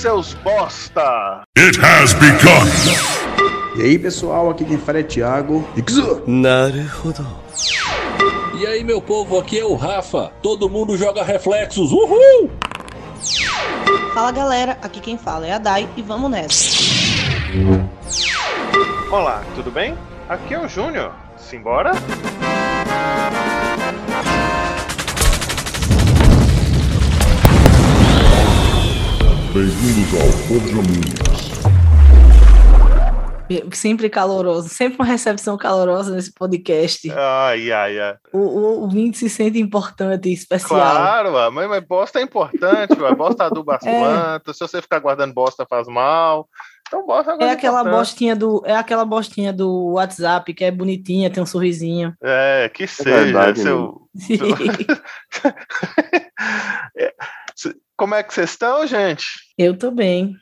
Seus bosta! It has begun! E aí pessoal, aqui quem fala é Thiago. Ixu! E aí, meu povo, aqui é o Rafa. Todo mundo joga reflexos. Uhul! Fala galera, aqui quem fala é a Dai e vamos nessa. Olá, tudo bem? Aqui é o Júnior. Simbora? Bem-vindos ao Forja. Sempre caloroso, sempre uma recepção calorosa nesse podcast. Ai, ai, ai. O, o ouvinte se sente importante e especial. Claro, ué, mas, mas bosta é importante, ué. bosta aduba as É. plantas. Se você ficar guardando bosta, faz mal. Então, bosta é É aquela importante. bostinha do, é aquela bostinha do WhatsApp que é bonitinha, tem um sorrisinho. É, que seja. verdade, seu... É, se- Como é que vocês estão, gente? Eu tô bem.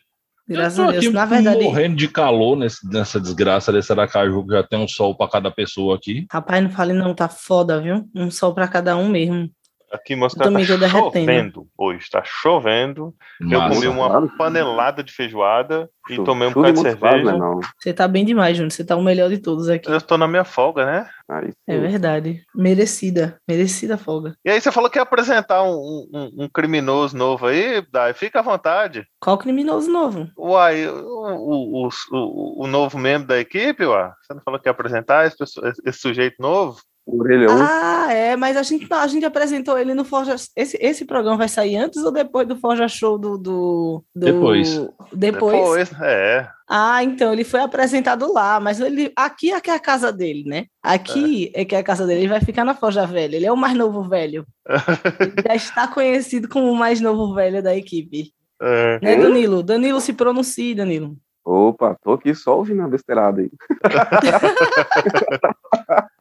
Graças eu tô a Deus. aqui Na verdade, morrendo de calor nesse- nessa desgraça desse Aracaju, que já tem um sol pra cada pessoa aqui. rapaz, não fale não, tá foda, viu? Um sol pra cada um mesmo. Aqui em Moscou Eu também tá tô derretendo. chovendo hoje, tá chovendo. Eu comi uma Claro. panelada de feijoada e Chu- tomei um bocado de e mostarda, cerveja. né, não. Você tá bem demais, Júnior. Você tá o melhor de todos aqui. Eu tô na minha folga, né? Aí, É verdade. Merecida. Merecida folga. E aí você falou que ia apresentar um, um- um criminoso novo aí, Dai, fica à vontade. Qual criminoso novo? Uai, o, o, o, o- novo membro da equipe, uai? Você não falou que ia apresentar esse- esse sujeito novo? Orelhão. Ah, é, mas a gente, a gente apresentou ele no Forja. Esse, esse programa vai sair antes ou depois do Forja Show do. do, do- Depois. Depois? é. Ah, então ele foi apresentado lá, mas ele aqui é que é a casa dele, né? Aqui é, que é a casa dele, ele vai ficar na Forja Velha. Ele é o mais novo velho. Ele já está conhecido como o mais novo velho da equipe. é. Né, Danilo? Danilo se pronuncie, Danilo. Opa, tô aqui só ouvindo a besteirada aí.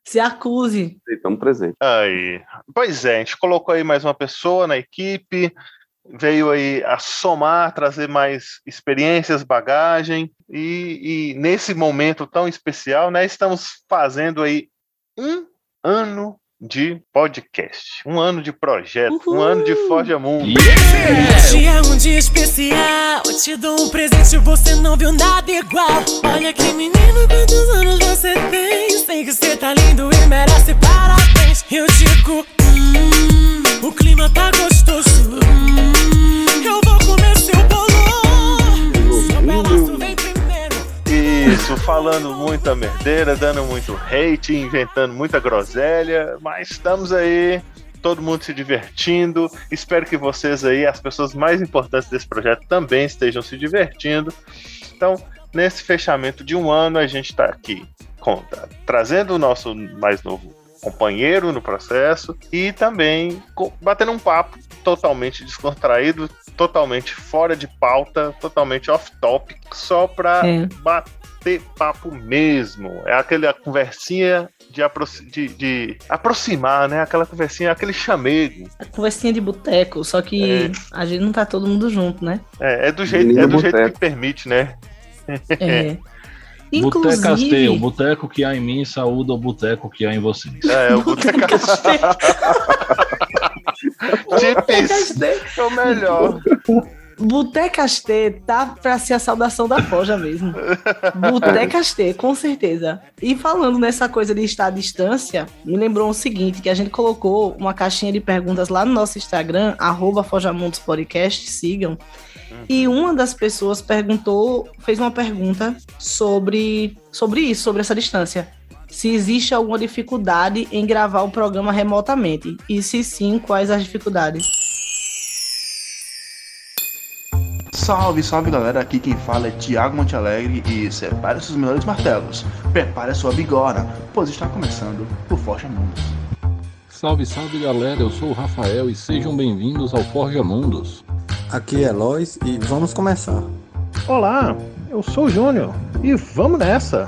Se acuse. Estamos presentes. Aí. Pois é, a gente colocou aí mais uma pessoa na equipe, veio aí a somar, trazer mais experiências, bagagem, e, e nesse momento tão especial, né, estamos fazendo aí um ano de podcast, um ano de projeto, um Uhul! ano de Forja Mundo. Hoje é um dia especial. Eu te dou um presente, você não viu nada igual. Olha que menino, quantos anos você tem? Sei que você tá lindo e merece parabéns. Eu digo, hum, o clima tá gostoso. Hum, eu vou comer Isso, falando muita merdeira, dando muito hate, inventando muita groselha, mas estamos aí, todo mundo se divertindo. Espero que vocês aí, as pessoas mais importantes desse projeto, também estejam se divertindo. Então, nesse fechamento de um ano, a gente está aqui com- trazendo o nosso mais novo companheiro no processo e também batendo um papo totalmente descontraído, totalmente fora de pauta, totalmente off-topic, só para É. bater papo mesmo. É aquela conversinha de, aproxi- de- de aproximar, né? Aquela conversinha, aquele chamego. A conversinha de boteco, só que a gente não tá todo mundo junto, né? É, é do jeito, Menino é do jeito que permite, né? É. Boteco Astê, o Inclusive, boteco que há em mim saúda o boteco que há em vocês. É, o boteco Tipis é o melhor. Botecastê tá pra ser a saudação da Forja mesmo. Botecastê, com certeza. E falando nessa coisa de estar à distância, me lembrou o seguinte, que a gente colocou uma caixinha de perguntas lá no nosso Instagram, arroba Forjamundos Podcast, sigam. E uma das pessoas perguntou, fez uma pergunta sobre, sobre isso, sobre essa distância. Se existe alguma dificuldade em gravar o programa remotamente. E se sim, quais as dificuldades? Salve, salve galera, aqui quem fala é Thiago Montealegre e separe seus melhores martelos. Prepare a sua bigorna, pois está começando o Forja Mundos. Salve, salve galera, eu sou o Rafael e sejam bem-vindos ao Forja Mundos. Aqui é Lois e vamos começar. Olá, eu sou o Júnior e vamos nessa!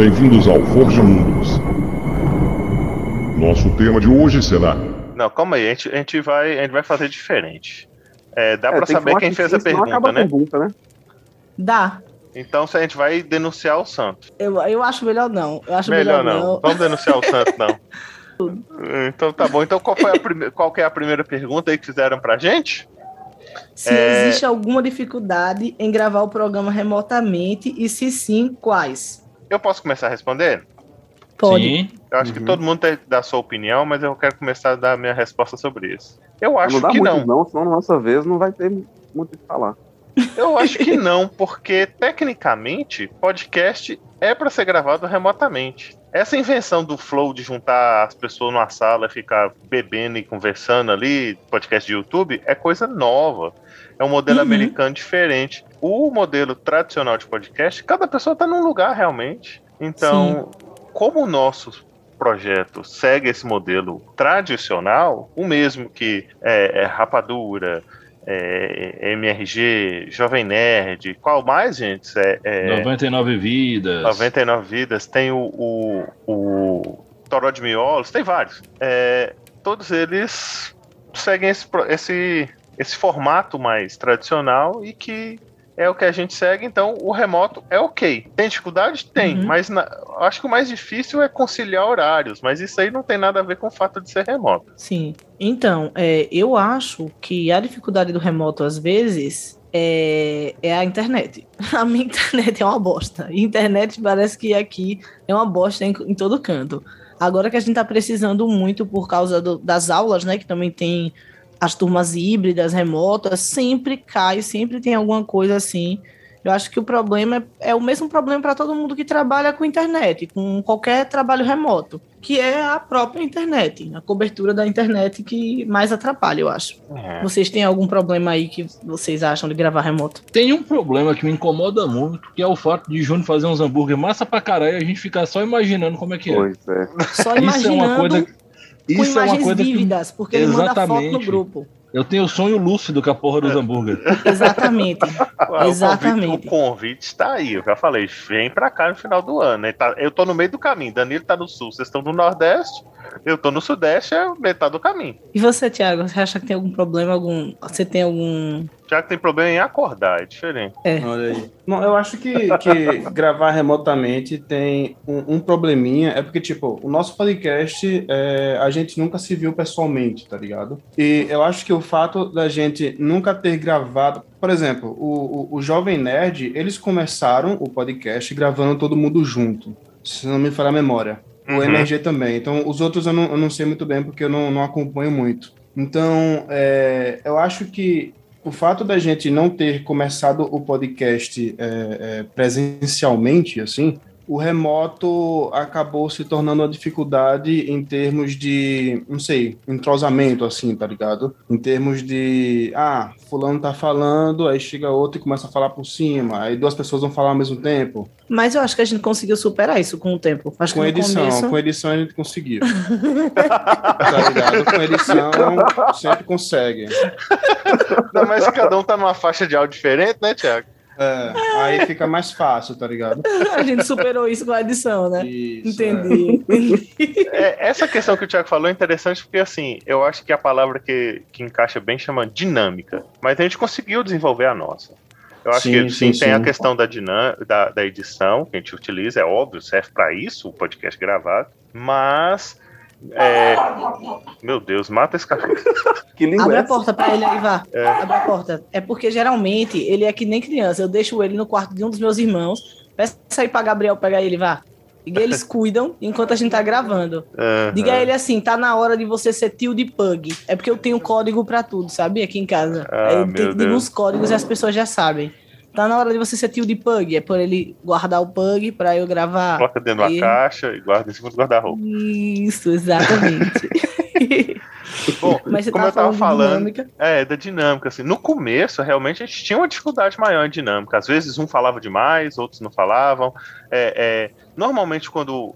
Bem-vindos ao Forja Mundos. Nosso tema de hoje será Não, calma aí, a gente, a gente vai, a gente vai fazer diferente. É, dá É, pra que saber falar quem que fez a pergunta, a né? pergunta, né? Dá. Então se a gente vai denunciar o santo. Eu, eu acho melhor não. Eu acho Melhor melhor, não. Vamos denunciar o santo, não. Então tá bom. Então qual, foi a prime... qual que é a primeira pergunta aí que fizeram pra gente? Se É. existe alguma dificuldade em gravar o programa remotamente e se sim, quais? Eu posso começar a responder? Pode. Sim. Eu acho que todo mundo tem que dar a sua opinião, mas eu quero começar a dar a minha resposta sobre isso. Eu acho não dá que muito não. não, senão na nossa vez não vai ter muito o que falar. Eu acho que não, porque tecnicamente podcast é para ser gravado remotamente. Essa invenção do flow de juntar as pessoas numa sala e ficar bebendo e conversando ali, podcast de YouTube, é coisa nova. É um modelo Uhum. americano diferente. O modelo tradicional de podcast, cada pessoa está num lugar realmente. Então, como o nosso projeto segue esse modelo tradicional, o mesmo que é, é Rapadura, é, MRG, Jovem Nerd, qual mais, gente? É, é 99 vidas. 99 Vidas, tem o, o, o Toró de Miolos, tem vários. É, todos eles seguem esse, esse, esse formato mais tradicional e que é o que a gente segue, então o remoto é ok. Tem dificuldade? Tem, Uhum. mas na- acho que o mais difícil é conciliar horários, mas isso aí não tem nada a ver com o fato de ser remoto. Sim. Então, é, eu acho que a dificuldade do remoto, às vezes, é, é a internet. A minha internet é uma bosta. A internet parece que aqui é uma bosta em, em todo canto. Agora que a gente tá precisando muito por causa do- das aulas, né? Que também tem as turmas híbridas, remotas, sempre cai, sempre tem alguma coisa assim. Eu acho que o problema é, é o mesmo problema para todo mundo que trabalha com internet, com qualquer trabalho remoto, que é a própria internet, a cobertura da internet que mais atrapalha, eu acho. É. Vocês têm algum problema aí que vocês acham de gravar remoto? Tem um problema que me incomoda muito, que é o fato de Júnior fazer uns hambúrguer massa pra caralho e a gente ficar só imaginando como é que é. Pois é. Só Isso é imaginando uma coisa. Com Isso é uma imagens que. vívidas, porque ele manda foto no Exatamente. grupo. Eu tenho sonho lúcido com a porra dos hambúrguer. Exatamente. Ah, o Exatamente. O convite está aí, eu já falei, vem pra cá no final do ano. Ele tá- eu tô no meio do caminho, Danilo tá no sul, vocês estão no nordeste, eu tô no sudeste, é metade do caminho. E você, Thiago, você acha que tem algum problema? Algum... Você tem algum. Já que tem problema em acordar, é diferente. Olha aí. Não, eu acho que, que gravar remotamente tem um, um probleminha. É porque, tipo, o nosso podcast, é, a gente nunca se viu pessoalmente, tá ligado? E eu acho que o fato da gente nunca ter gravado. Por exemplo, o, o, o Jovem Nerd, eles começaram o podcast gravando todo mundo junto. Se não me falha a memória. O Uhum. MRG também. Então, os outros eu não, eu não sei muito bem porque eu não, não acompanho muito. Então, é, eu acho que o fato da gente não ter começado o podcast é, é, presencialmente, assim, o remoto acabou se tornando uma dificuldade em termos de, não sei, entrosamento, assim, tá ligado? Em termos de, ah, fulano tá falando, aí chega outro e começa a falar por cima, aí duas pessoas vão falar ao mesmo tempo. Mas eu acho que a gente conseguiu superar isso com o tempo. Acho Com que edição, começo... com edição a gente conseguiu. tá ligado? Com edição sempre consegue. Não, mas cada um tá numa faixa de áudio diferente, né, Thiago? É, aí fica mais fácil, tá ligado? A gente superou isso com a edição, né? Isso, Entendi. É, essa questão que o Thiago falou é interessante porque, assim, eu acho que a palavra que, que encaixa bem chama dinâmica. Mas a gente conseguiu desenvolver a nossa. Eu acho Sim, que sim, sim, tem a sim. questão da, da, da edição que a gente utiliza, é óbvio, serve para isso o podcast gravado, mas. É, Meu Deus, mata esse cachorro. Que língua Abre é a porta pra ele aí, vá. É. Abre a porta. É porque geralmente ele é que nem criança. Eu deixo ele no quarto de um dos meus irmãos. Peça aí pra Gabriel pegar ele, vá. E eles cuidam enquanto a gente tá gravando. Aham. Diga a ele assim: tá na hora de você ser tio de pug. É porque eu tenho código pra tudo, sabe? Aqui em casa. Ah, eu tenho uns códigos e as pessoas já sabem. Tá na hora de você ser tio de pug. É por ele guardar o pug pra eu gravar. Coloca dentro da E- caixa e guarda em cima do guarda-roupa. Isso, exatamente. Bom, Mas você como eu tava falando é, da dinâmica, assim, no começo, realmente, a gente tinha uma dificuldade maior em dinâmica, às vezes um falava demais, outros não falavam, é, é, normalmente quando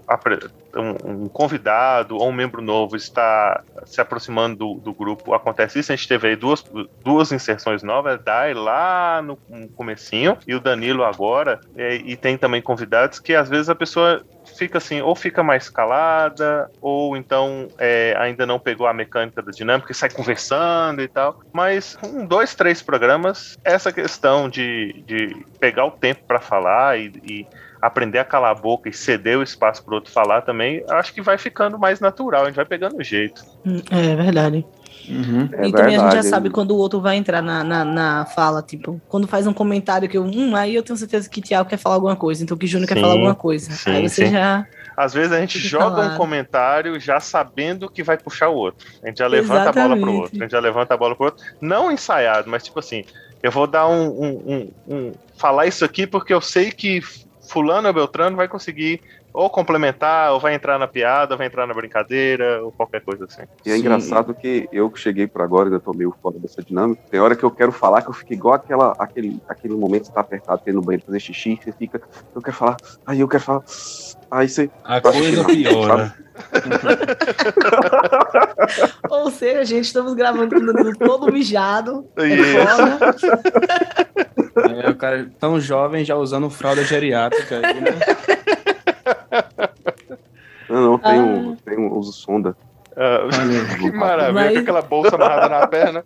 um, um convidado ou um membro novo está se aproximando do, do grupo, acontece isso, a gente teve aí duas, duas inserções novas, a Dai lá no, no comecinho, e o Danilo agora, é, e tem também convidados que às vezes a pessoa fica assim, ou fica mais calada, ou então é, ainda não pegou a mecânica da dinâmica e sai conversando e tal. Mas um, dois, três programas, essa questão de, de pegar o tempo para falar e, e aprender a calar a boca e ceder o espaço para outro falar também, acho que vai ficando mais natural, a gente vai pegando o jeito. Hum, É verdade. Uhum. É e também a gente já verdade. sabe quando o outro vai entrar na, na, na fala, tipo, quando faz um comentário que eu, hum, aí eu tenho certeza que Thiago quer falar alguma coisa, então que Júnior quer falar alguma coisa. sim, aí você sim. já. Às vezes a gente joga falar. um comentário já sabendo que vai puxar o outro. A gente já levanta a bola pro Exatamente. outro. A gente já levanta a bola pro outro. Não ensaiado, mas tipo assim, eu vou dar um, um- um- um- falar isso aqui porque eu sei que fulano ou Beltrano vai conseguir ou complementar, ou vai entrar na piada, ou vai entrar na brincadeira, ou qualquer coisa assim. E é engraçado que eu que cheguei por agora, ainda tô meio fora dessa dinâmica. Tem hora que eu quero falar que eu fico igual aquela, aquele, aquele momento que você tá apertado, tem no banheiro fazer xixi, você fica, eu quero falar, aí eu quero falar, aí você. A coisa piora. Ou seja, gente, estamos gravando com o Danilo todo mijado. É Isso. foda. É, o cara tão jovem já usando fralda geriátrica. aí, né? Não, não, tem Ah. um, tem um uso sonda. Ah, que maravilha, Mas- com aquela bolsa amarrada na perna.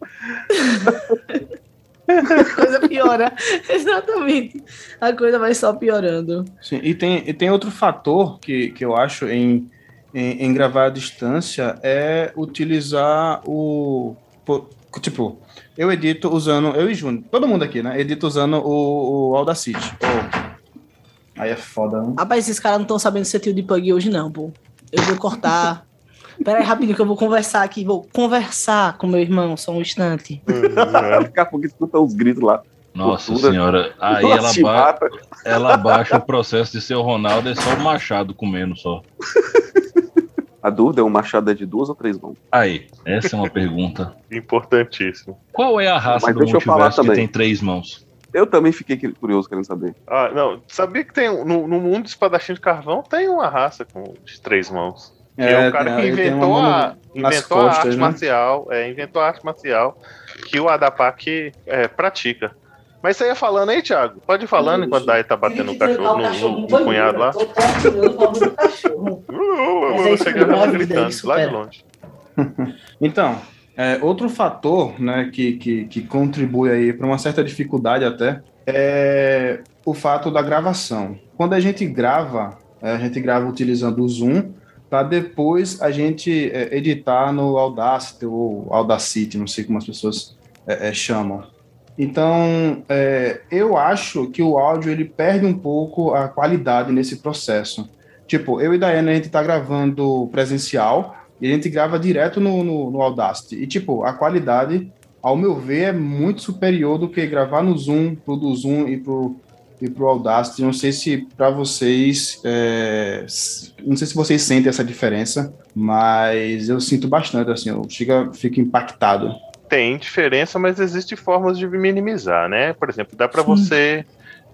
A coisa piora. Exatamente. A coisa vai só piorando. Sim, e tem, e tem outro fator que, que eu acho em, em, em gravar à distância é utilizar o. Tipo, eu edito usando. Eu e Júnior, todo mundo aqui, né? Edito usando o, o Audacity. Pô, Aí é foda, né? Rapaz, esses caras não estão sabendo ser tio de pug hoje, não, pô. Eu vou cortar. Pera aí, rapidinho, que eu vou conversar aqui. Vou conversar com meu irmão, só um instante. Daqui a pouco escuta os gritos lá. Nossa Cultura. senhora, aí ela, ba ela baixa o processo de ser o Ronaldo, é só o Machado comendo só. A dúvida é o machado é de duas ou três mãos? Aí, essa é uma pergunta. Importantíssimo. Qual é a raça Mas do multiverso que também. tem três mãos? Eu também fiquei curioso querendo saber. Ah, não, sabia que tem no, no mundo do espadachim de carvão tem uma raça com de três mãos. Que é, o cara que ele tem inventou, a, inventou a costas, arte né? marcial. É, inventou a arte marcial que o Adapak é, pratica. Mas você ia falando aí, Thiago? Pode ir falando enquanto Dai tá batendo no cachorro, no, no- no cunhado lá. É isso Você mesmo, gravava a vida, gritando lá de longe. Então, é, outro fator né, que, que, que contribui aí para uma certa dificuldade até é o fato da gravação. Quando a gente grava, é, a gente grava utilizando o Zoom para depois a gente é, editar no Audacity ou Audacity, não sei como as pessoas é, é, chamam. Então, é, eu acho que o áudio ele perde um pouco a qualidade nesse processo. Tipo, eu e Daiane, a gente tá gravando presencial e a gente grava direto no, no, no Audacity. E, tipo, a qualidade, ao meu ver, é muito superior do que gravar no Zoom, pro do Zoom e pro, e pro Audacity. Não sei se para vocês, é, não sei se vocês sentem essa diferença, mas eu sinto bastante, assim, eu fico, fico impactado. Tem diferença, mas existem formas de minimizar, né? Por exemplo, dá para você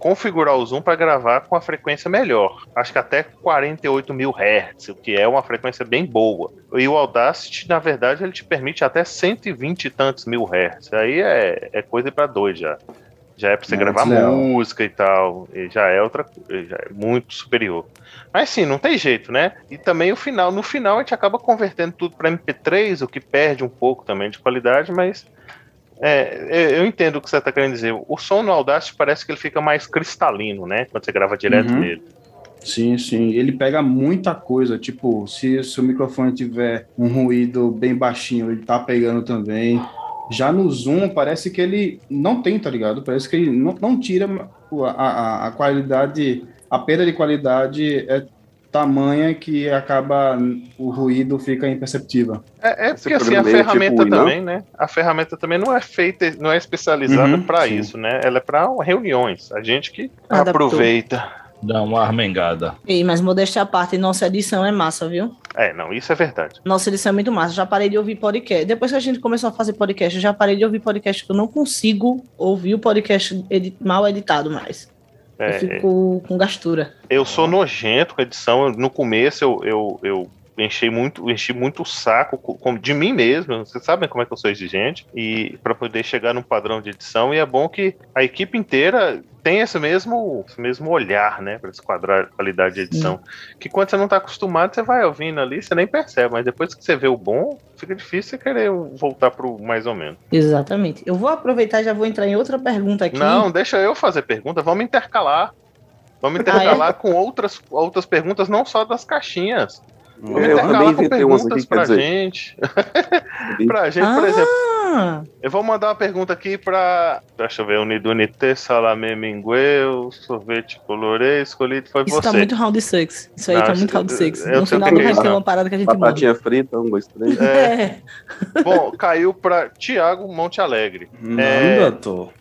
configurar o zoom para gravar com a frequência melhor. Acho que até 48 mil Hz, o que é uma frequência bem boa. E o Audacity, na verdade, ele te permite até 120 e tantos mil Hz. Aí é, é coisa para dois já. Já é para você É, gravar desleal. música e tal. E já é outra coisa, já é muito superior. Mas sim, não tem jeito, né? E também o final, no final a gente acaba convertendo tudo para MP3, o que perde um pouco também de qualidade, mas é, eu entendo o que você está querendo dizer. O som no Audacity parece que ele fica mais cristalino, né? Quando você grava direto Uhum. nele. Sim, sim. Ele pega muita coisa. Tipo, se o seu microfone tiver um ruído bem baixinho, ele tá pegando também. Já no Zoom, parece que ele não tem, tá ligado? Parece que ele não, não tira a, a, a qualidade, a perda de qualidade é tamanha que acaba, o ruído fica imperceptível. É, é porque assim, a tipo ferramenta o Inam? também, né? A ferramenta também não é feita, não é especializada Uhum, para isso, né? Ela é para reuniões. A gente que Adaptou. aproveita. Dá uma armengada. Ei, mas modéstia à parte, nossa edição é massa, viu? É, não, isso é verdade. Nossa edição é muito massa. Já parei de ouvir podcast. Depois que a gente começou a fazer podcast, eu já parei de ouvir podcast que eu não consigo ouvir o podcast edi- mal editado mais. É, eu fico com gastura. Eu sou nojento com edição. No começo eu, eu, eu enchi muito, enchi muito o saco co- com- de mim mesmo. Vocês sabem como é que eu sou exigente e para poder chegar num padrão de edição. E é bom que a equipe inteira tem esse mesmo, esse mesmo olhar, né, para esse quadrar qualidade de edição. Que quando você não tá acostumado, você vai ouvindo ali, você nem percebe, mas depois que você vê o bom, fica difícil você querer voltar pro mais ou menos. Exatamente. Eu vou aproveitar e já vou entrar em outra pergunta aqui. Não, deixa eu fazer pergunta, vamos intercalar. Vamos Ah, intercalar é? com outras, outras perguntas, não só das caixinhas. Eu intercalar também inventei umas aqui, pra dizer. gente. pra gente, por Ah! exemplo. Eu vou mandar uma pergunta aqui pra. Deixa eu ver, Unidunité, Salamé Mingueu, sorvete colorê, escolhido foi Isso você. tá muito round six. Isso aí Não, tá muito eu- round six. eu No final não vai ver. ter uma parada que a gente morre. Batatinha frita, um, dois, três. É. Bom, caiu pra Tiago Monte Alegre. É, Não, doutor.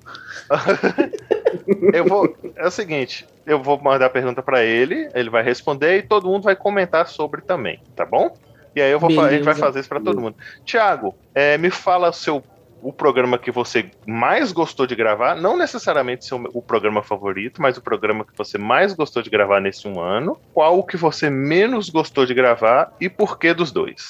eu vou. É o seguinte, eu vou mandar a pergunta pra ele, ele vai responder e todo mundo vai comentar sobre também, tá bom? E aí eu vou a gente vai fazer isso pra todo mundo. Tiago, é, me fala o seu o programa que você mais gostou de gravar, não necessariamente seu, o programa favorito, mas o programa que você mais gostou de gravar nesse um ano. Qual o que você menos gostou de gravar e por que dos dois?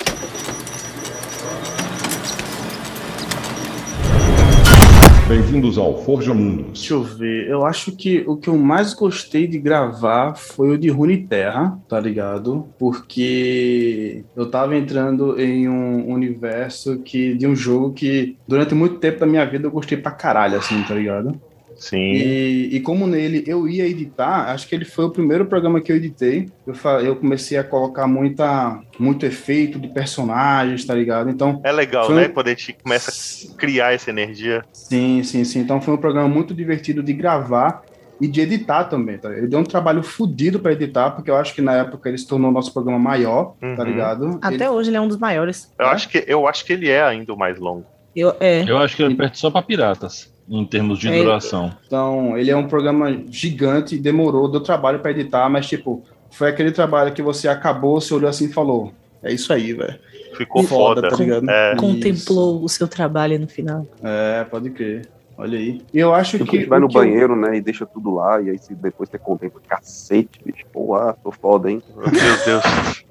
Bem-vindos ao Forja Mundos. Deixa eu ver. Eu acho que o que eu mais gostei de gravar foi o de Runeterra, tá ligado? Porque eu tava entrando em um universo que de um jogo que durante muito tempo da minha vida eu gostei pra caralho, assim, tá ligado? Sim. E, e como nele eu ia editar, acho que ele foi o primeiro programa que eu editei. Eu, fa- eu comecei a colocar muita, muito efeito de personagens, tá ligado? Então. É legal, um- né? Quando a gente começa a criar essa energia. Sim, sim, sim. Então foi um programa muito divertido de gravar e de editar também, tá? Ele deu um trabalho fodido pra editar, porque eu acho que na época ele se tornou o nosso programa maior, tá Uhum. ligado? Até hoje ele é um dos maiores. Eu, acho que, eu acho que ele é ainda o mais longo. Eu, é. Eu acho que ele perde só pra piratas, em termos de É, duração. Então, ele é um programa gigante, demorou, deu trabalho pra editar, mas tipo, foi aquele trabalho que você acabou, você olhou assim e falou: É isso aí, velho. Ficou foda. tá ligado? É. Contemplou o seu trabalho no final. É, pode crer. Olha aí. E eu acho Tipo, que. a gente vai no que eu- banheiro, né, e deixa tudo lá, e aí depois você contempla, cacete, bicho, pô, ah, tô foda, hein? Meu Deus.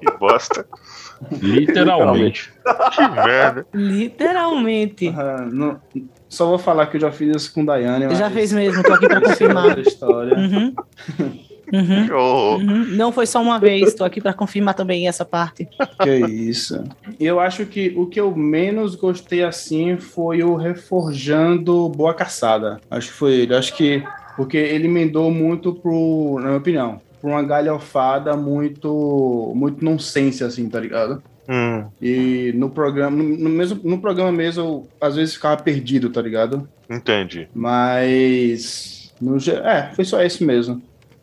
Que bosta. Literalmente. que merda. Literalmente. Não- só vou falar que eu já fiz isso com Daiane. Já mas- fez mesmo, tô aqui pra confirmar. Outra história. Uhum. Uhum. Uhum. Não foi só uma vez, tô aqui pra confirmar também essa parte. Que isso. E eu acho que o que eu menos gostei assim foi o Reforjando Boa Caçada. Acho que foi ele. Acho que. Porque ele emendou muito pro. Na minha opinião. Pra uma galhofada muito. Muito nonsense, assim, tá ligado? Hum, E no programa. No, mesmo, no programa mesmo, eu às vezes ficava perdido, tá ligado? entendi. Mas. No, é, foi só esse mesmo.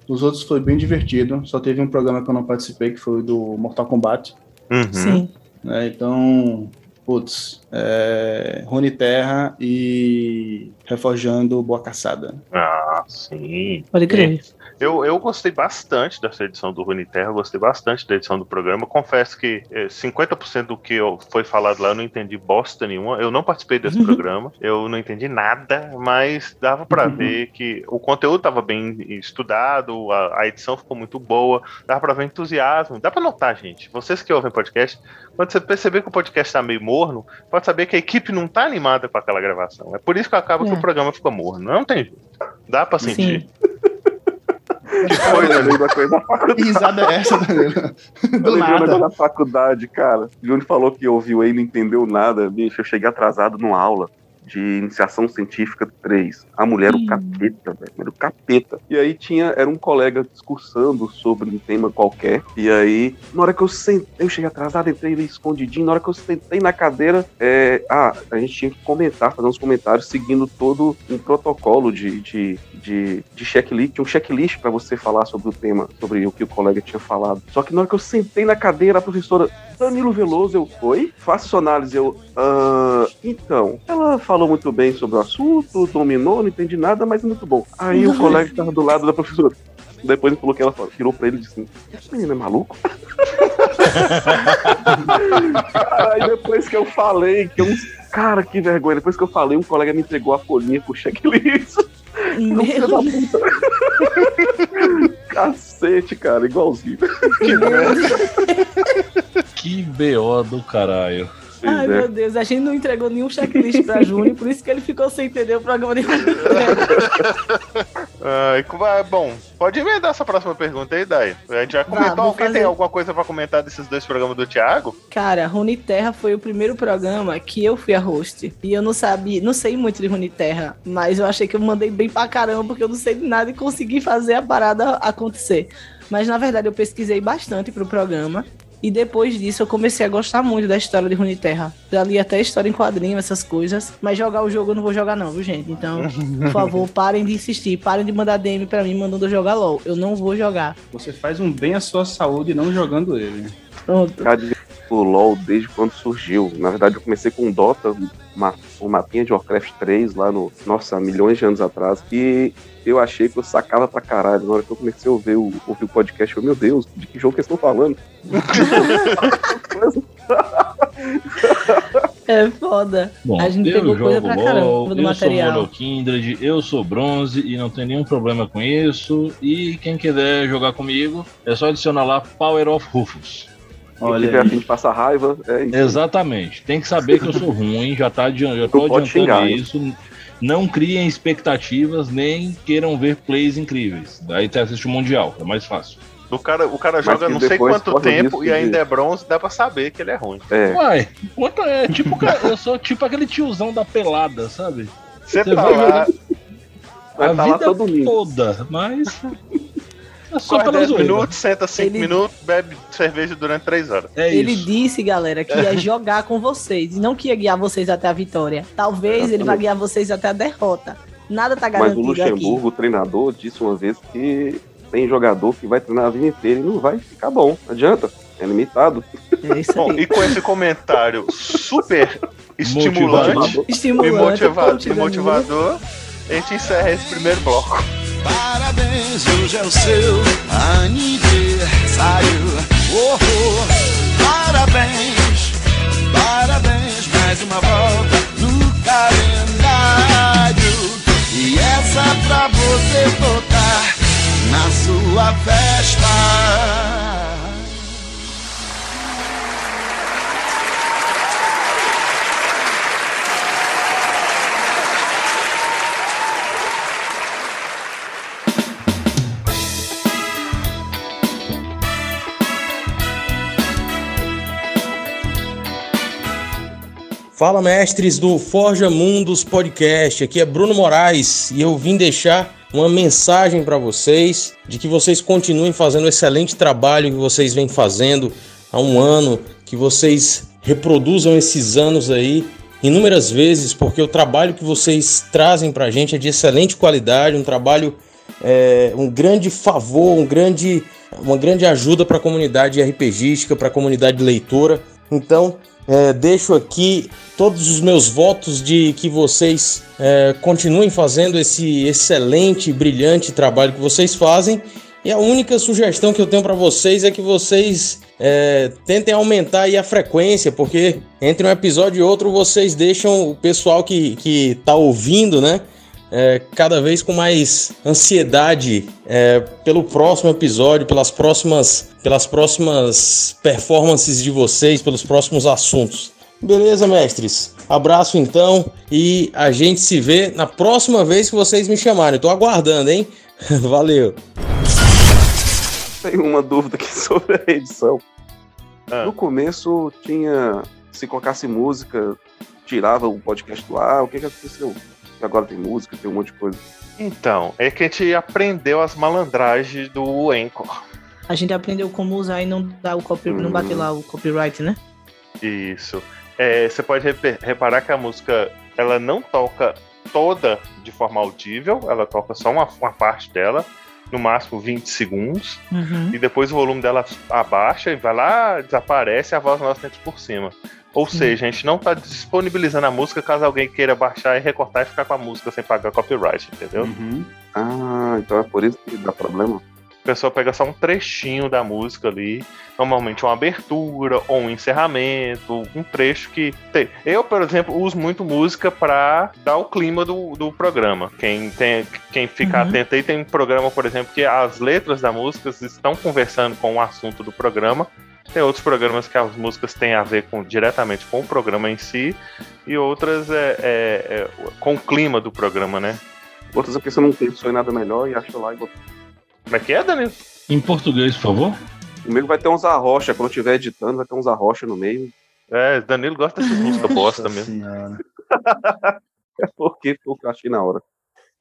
Os outros foi bem divertido. Só teve um programa que eu não participei, que foi o do Mortal Kombat. Uhum. Sim. né? Então, putz, é, Rune Terra e Reforjando Boa Caçada. Ah, sim. Pode crer. Eu, eu gostei bastante dessa edição do Runeterra, gostei bastante da edição do programa. Confesso que eh, 50% do que eu- foi falado lá eu não entendi bosta nenhuma. Eu não participei desse programa, eu não entendi nada, mas dava pra ver que o conteúdo tava bem estudado, a, a edição ficou muito boa, dava pra ver entusiasmo. Dá pra notar, gente, vocês que ouvem podcast, quando você perceber que o podcast tá meio morno, pode saber que a equipe não tá animada com aquela gravação. É por isso que acaba que É. o programa ficou morno. Não tem jeito. Dá pra sentir. Sim. Eu da coisa da faculdade. Que risada é essa, Danilo? Eu Do um negócio nada. da faculdade, cara. O Júnior falou que ouviu aí e não entendeu nada. Bicho, eu cheguei atrasado numa aula de iniciação científica 3. A mulher era o capeta, velho. Era o capeta. E aí tinha, era um colega discursando sobre um tema qualquer. E aí, na hora que eu sentei, eu cheguei atrasado, entrei escondidinho. Na hora que eu sentei na cadeira, é, ah, a gente tinha que comentar, fazer uns comentários seguindo todo um protocolo de, de, de, de checklist, tinha um checklist para você falar sobre o tema, sobre o que o colega tinha falado. Só que na hora que eu sentei na cadeira, a professora Danilo Veloso, eu, oi? Faço sua análise, eu, ah, então, ela falou muito bem sobre o assunto, dominou, não entendi nada, mas muito bom. Aí o colega que tava do lado da professora, depois ele falou que ela falou- virou pra ele e disse assim, esse menino é maluco? Aí depois que eu falei, que eu, cara, que vergonha, depois que eu falei, um colega me entregou a folhinha com o checklist. Meu. Cacete, cara, igualzinho. Que BO do caralho. Ai, é. meu Deus, a gente não entregou nenhum checklist pra Júnior, por isso que ele ficou sem entender o programa de Ai, como é- bom, pode emendar essa próxima pergunta aí, Dai. A gente já comentou. vou Alguém fazer. tem alguma coisa pra comentar desses dois programas do Thiago? Cara, Rune Terra foi o primeiro programa que eu fui a host. E eu não sabia, não sei muito de Rune Terra, mas eu achei que eu mandei bem pra caramba, porque eu não sei de nada e consegui fazer a parada acontecer. Mas na verdade eu pesquisei bastante pro programa. E depois disso eu comecei a gostar muito da história de Rune Terra. Já li até história em quadrinho, essas coisas. Mas jogar o jogo eu não vou jogar, não, viu, gente? Então, por favor, parem de insistir. Parem de mandar DM pra mim mandando eu jogar LOL. Eu não vou jogar. Você faz um bem à sua saúde não jogando ele. Pronto. O LoL desde quando surgiu. Na verdade, eu comecei com Dota, uma, um mapinha de Warcraft 3 lá no. Nossa, milhões de anos atrás. E eu achei que eu sacava pra caralho. Na hora que eu comecei a ouvir o, ouvir o podcast, eu, meu Deus, de que jogo que eles estão falando? É foda. Bom, a gente eu pegou coisa pra LOL, caramba do eu material. sou Mono Kindred, eu sou bronze e não tem nenhum problema com isso. E quem quiser jogar comigo, é só adicionar lá Power of Rufus. Quem tiver a fim de passar raiva, é isso. Exatamente. Tem que saber que eu sou ruim, já, tá adiantando, já tô adiantando xingar, hein? isso. Não criem expectativas, nem queiram ver plays incríveis. Daí você assiste o Mundial, é mais fácil. O cara, o cara joga não sei quanto tempo e ainda é bronze, dá pra saber que ele é ruim. É. Uai, quanto é? Tipo, cara, eu sou tipo aquele tiozão da pelada, sabe? Você Você tá vai lá, jogar Vai a tá lá vida toda, mas só corre pela 10 zoeira. minutos, senta 5 Ele- minutos, bebe cerveja durante 3 horas. É Ele isso. disse, galera, que ia jogar com vocês e não que ia guiar vocês até a vitória. Talvez ele vai guiar vocês até a derrota. Nada tá Mas o garantido Luxemburgo, aqui. o treinador, disse uma vez que tem jogador que vai treinar a vida inteira e não vai ficar bom. Não adianta. É limitado. É isso Bom, aí. e com esse comentário super estimulante Motivador. e, Estimulante, motiva- e continua. motivador, a gente encerra esse primeiro bloco. Parabéns, hoje é o seu aniversário. Oh, oh, parabéns, parabéns, mais uma volta no calendário. E essa pra você tocar na sua festa. Fala, mestres do Forja Mundos Podcast. Aqui é Bruno Moraes e eu vim deixar uma mensagem para vocês de que vocês continuem fazendo o excelente trabalho que vocês vêm fazendo há um ano, que vocês reproduzam esses anos aí inúmeras vezes, porque o trabalho que vocês trazem para a gente é de excelente qualidade, um trabalho, é, um grande favor, um grande, uma grande ajuda para a comunidade RPGística, para a comunidade leitora. Então, é, deixo aqui todos os meus votos de que vocês é, continuem fazendo esse excelente, brilhante trabalho que vocês fazem. E a única sugestão que eu tenho para vocês é que vocês é, tentem aumentar aí a frequência, porque entre um episódio e outro vocês deixam o pessoal que, que tá ouvindo, né? É, cada vez com mais ansiedade é, pelo próximo episódio, pelas próximas, pelas próximas performances de vocês, pelos próximos assuntos. Beleza, mestres? Abraço então e a gente se vê na próxima vez que vocês me chamarem. Tô aguardando, hein? Valeu! Tenho uma dúvida aqui sobre a edição. Ah. No começo tinha. Se colocasse música, tirava o podcast do ar. O que, que aconteceu? Agora tem música, tem um monte de coisa. Então, é que a gente aprendeu as malandragens do Anchor. A gente aprendeu como usar e não dar o copy, não bater lá o copyright, né? Isso. É, você pode reparar que a música ela não toca toda de forma audível, ela toca só uma, uma parte dela, no máximo 20 segundos, Uhum. e depois o volume dela abaixa e vai lá, desaparece e a voz nossa entra por cima. Ou seja, a gente não está disponibilizando a música caso alguém queira baixar e recortar e ficar com a música sem pagar copyright, entendeu? Uhum. Ah, então é por isso que dá problema. pessoa pega só um trechinho da música ali, normalmente uma abertura ou um encerramento, um trecho que tem. Eu, por exemplo, uso muito música para dar o clima do, do programa. Quem, tem, quem fica Uhum. atento aí tem um programa, por exemplo, que as letras da música estão conversando com o assunto do programa. Tem outros programas que as músicas têm a ver com, diretamente com o programa em si, e outras é, é- é com o clima do programa, né? Outras é porque você não pensou em nada melhor e achou lá e botou. Como é que é, Danilo? Em português, por favor. Comigo vai ter uns arrocha, quando eu estiver editando, vai ter uns arrocha no meio. É, Danilo gosta dessas músicas bosta mesmo. É porque eu achei na hora.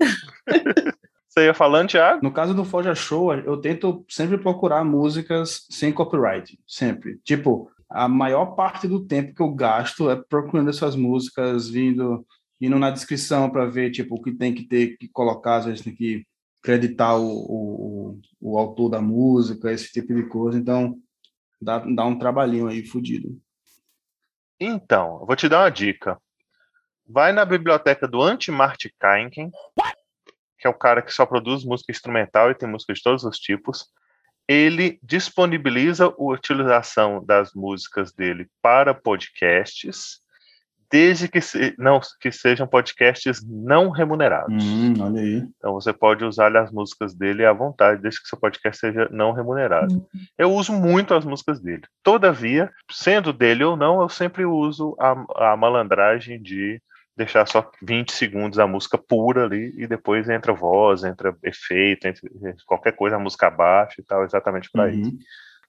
Você ia falando, Thiago? No caso do Forja Show, eu tento sempre procurar músicas sem copyright, sempre. Tipo, a maior parte do tempo que eu gasto é procurando essas músicas, vindo, indo na descrição para ver tipo o que tem que ter que colocar, às vezes tem que acreditar o, o, o, autor da música, esse tipo de coisa. Então, dá, dá um trabalhinho aí fudido. Então, eu vou te dar uma dica. Vai na biblioteca do Anti-Mart Kainken, que é o cara que só produz música instrumental e tem música de todos os tipos. Ele disponibiliza a utilização das músicas dele para podcasts, desde que, se- não, que sejam podcasts não remunerados. Hum, olha aí. Então você pode usar as músicas dele à vontade, desde que seu podcast seja não remunerado. Eu uso muito as músicas dele. Todavia, sendo dele ou não, eu sempre uso a, a malandragem de deixar só 20 segundos a música pura ali e depois entra voz, entra efeito, entra qualquer coisa, a música abaixo e tal, exatamente para isso. Uhum.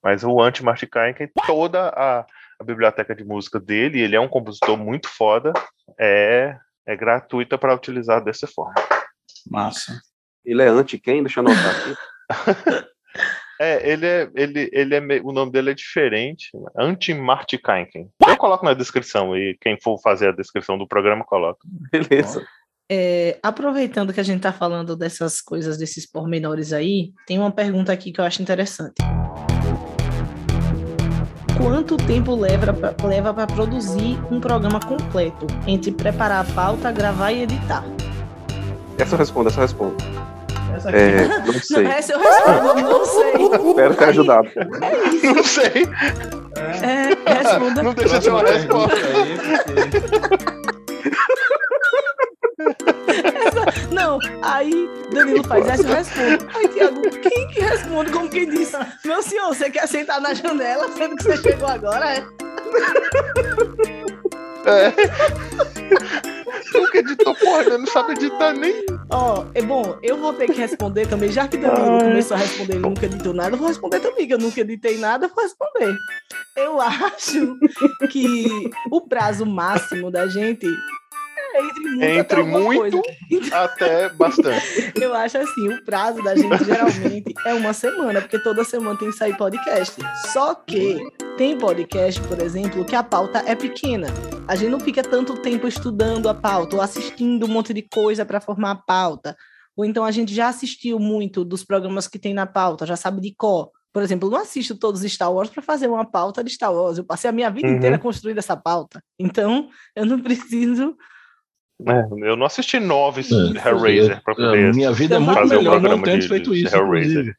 Mas o Anti Marticainen, toda a, a biblioteca de música dele, ele é um compositor muito foda, é, é gratuita para utilizar dessa forma. Massa. Ele é anti quem? Deixa eu anotar aqui. É, ele é, ele, ele é, o nome dele é diferente, Anti Marticainen. Eu coloco na descrição e quem for fazer a descrição do programa coloca. Beleza. É, aproveitando que a gente está falando dessas coisas, desses pormenores aí, tem uma pergunta aqui que eu acho interessante. Quanto tempo leva para leva para produzir um programa completo, entre preparar a pauta, gravar e editar? Essa eu respondo, essa eu respondo. Essa aqui. É, não sei. Não, essa eu respondo, não sei. Espero ter ajudado. É isso. Não sei. É, responda. Não deixa de ser uma resposta. Essa- não, aí Danilo faz essa eu respondo. Aí, Tiago, quem que responde como quem disse? Meu senhor, você quer sentar na janela, sendo que você chegou agora? É? É. Nunca editou porra, né? não sabe editar nem. Ó, é bom, eu vou ter que responder também, já que Danilo começou a responder, ele nunca editou nada, eu vou responder também, que eu nunca editei nada, vou responder. Eu acho que o prazo máximo da gente é entre muito até Entre muito coisa. até bastante. Eu acho assim, o prazo da gente geralmente é uma semana, porque toda semana tem que sair podcast. Só que tem podcast, por exemplo, que a pauta é pequena. A gente não fica tanto tempo estudando a pauta ou assistindo um monte de coisa para formar a pauta. Ou então a gente já assistiu muito dos programas que tem na pauta, já sabe de cor. Por exemplo, eu não assisto todos os Star Wars para fazer uma pauta de Star Wars. Eu passei a minha vida Uhum. inteira construindo essa pauta. Então, eu não preciso É, eu não assisti nove É, Hellraiser pra é, poder minha vida é muito melhor não programa tendo de, feito de isso, Hellraiser.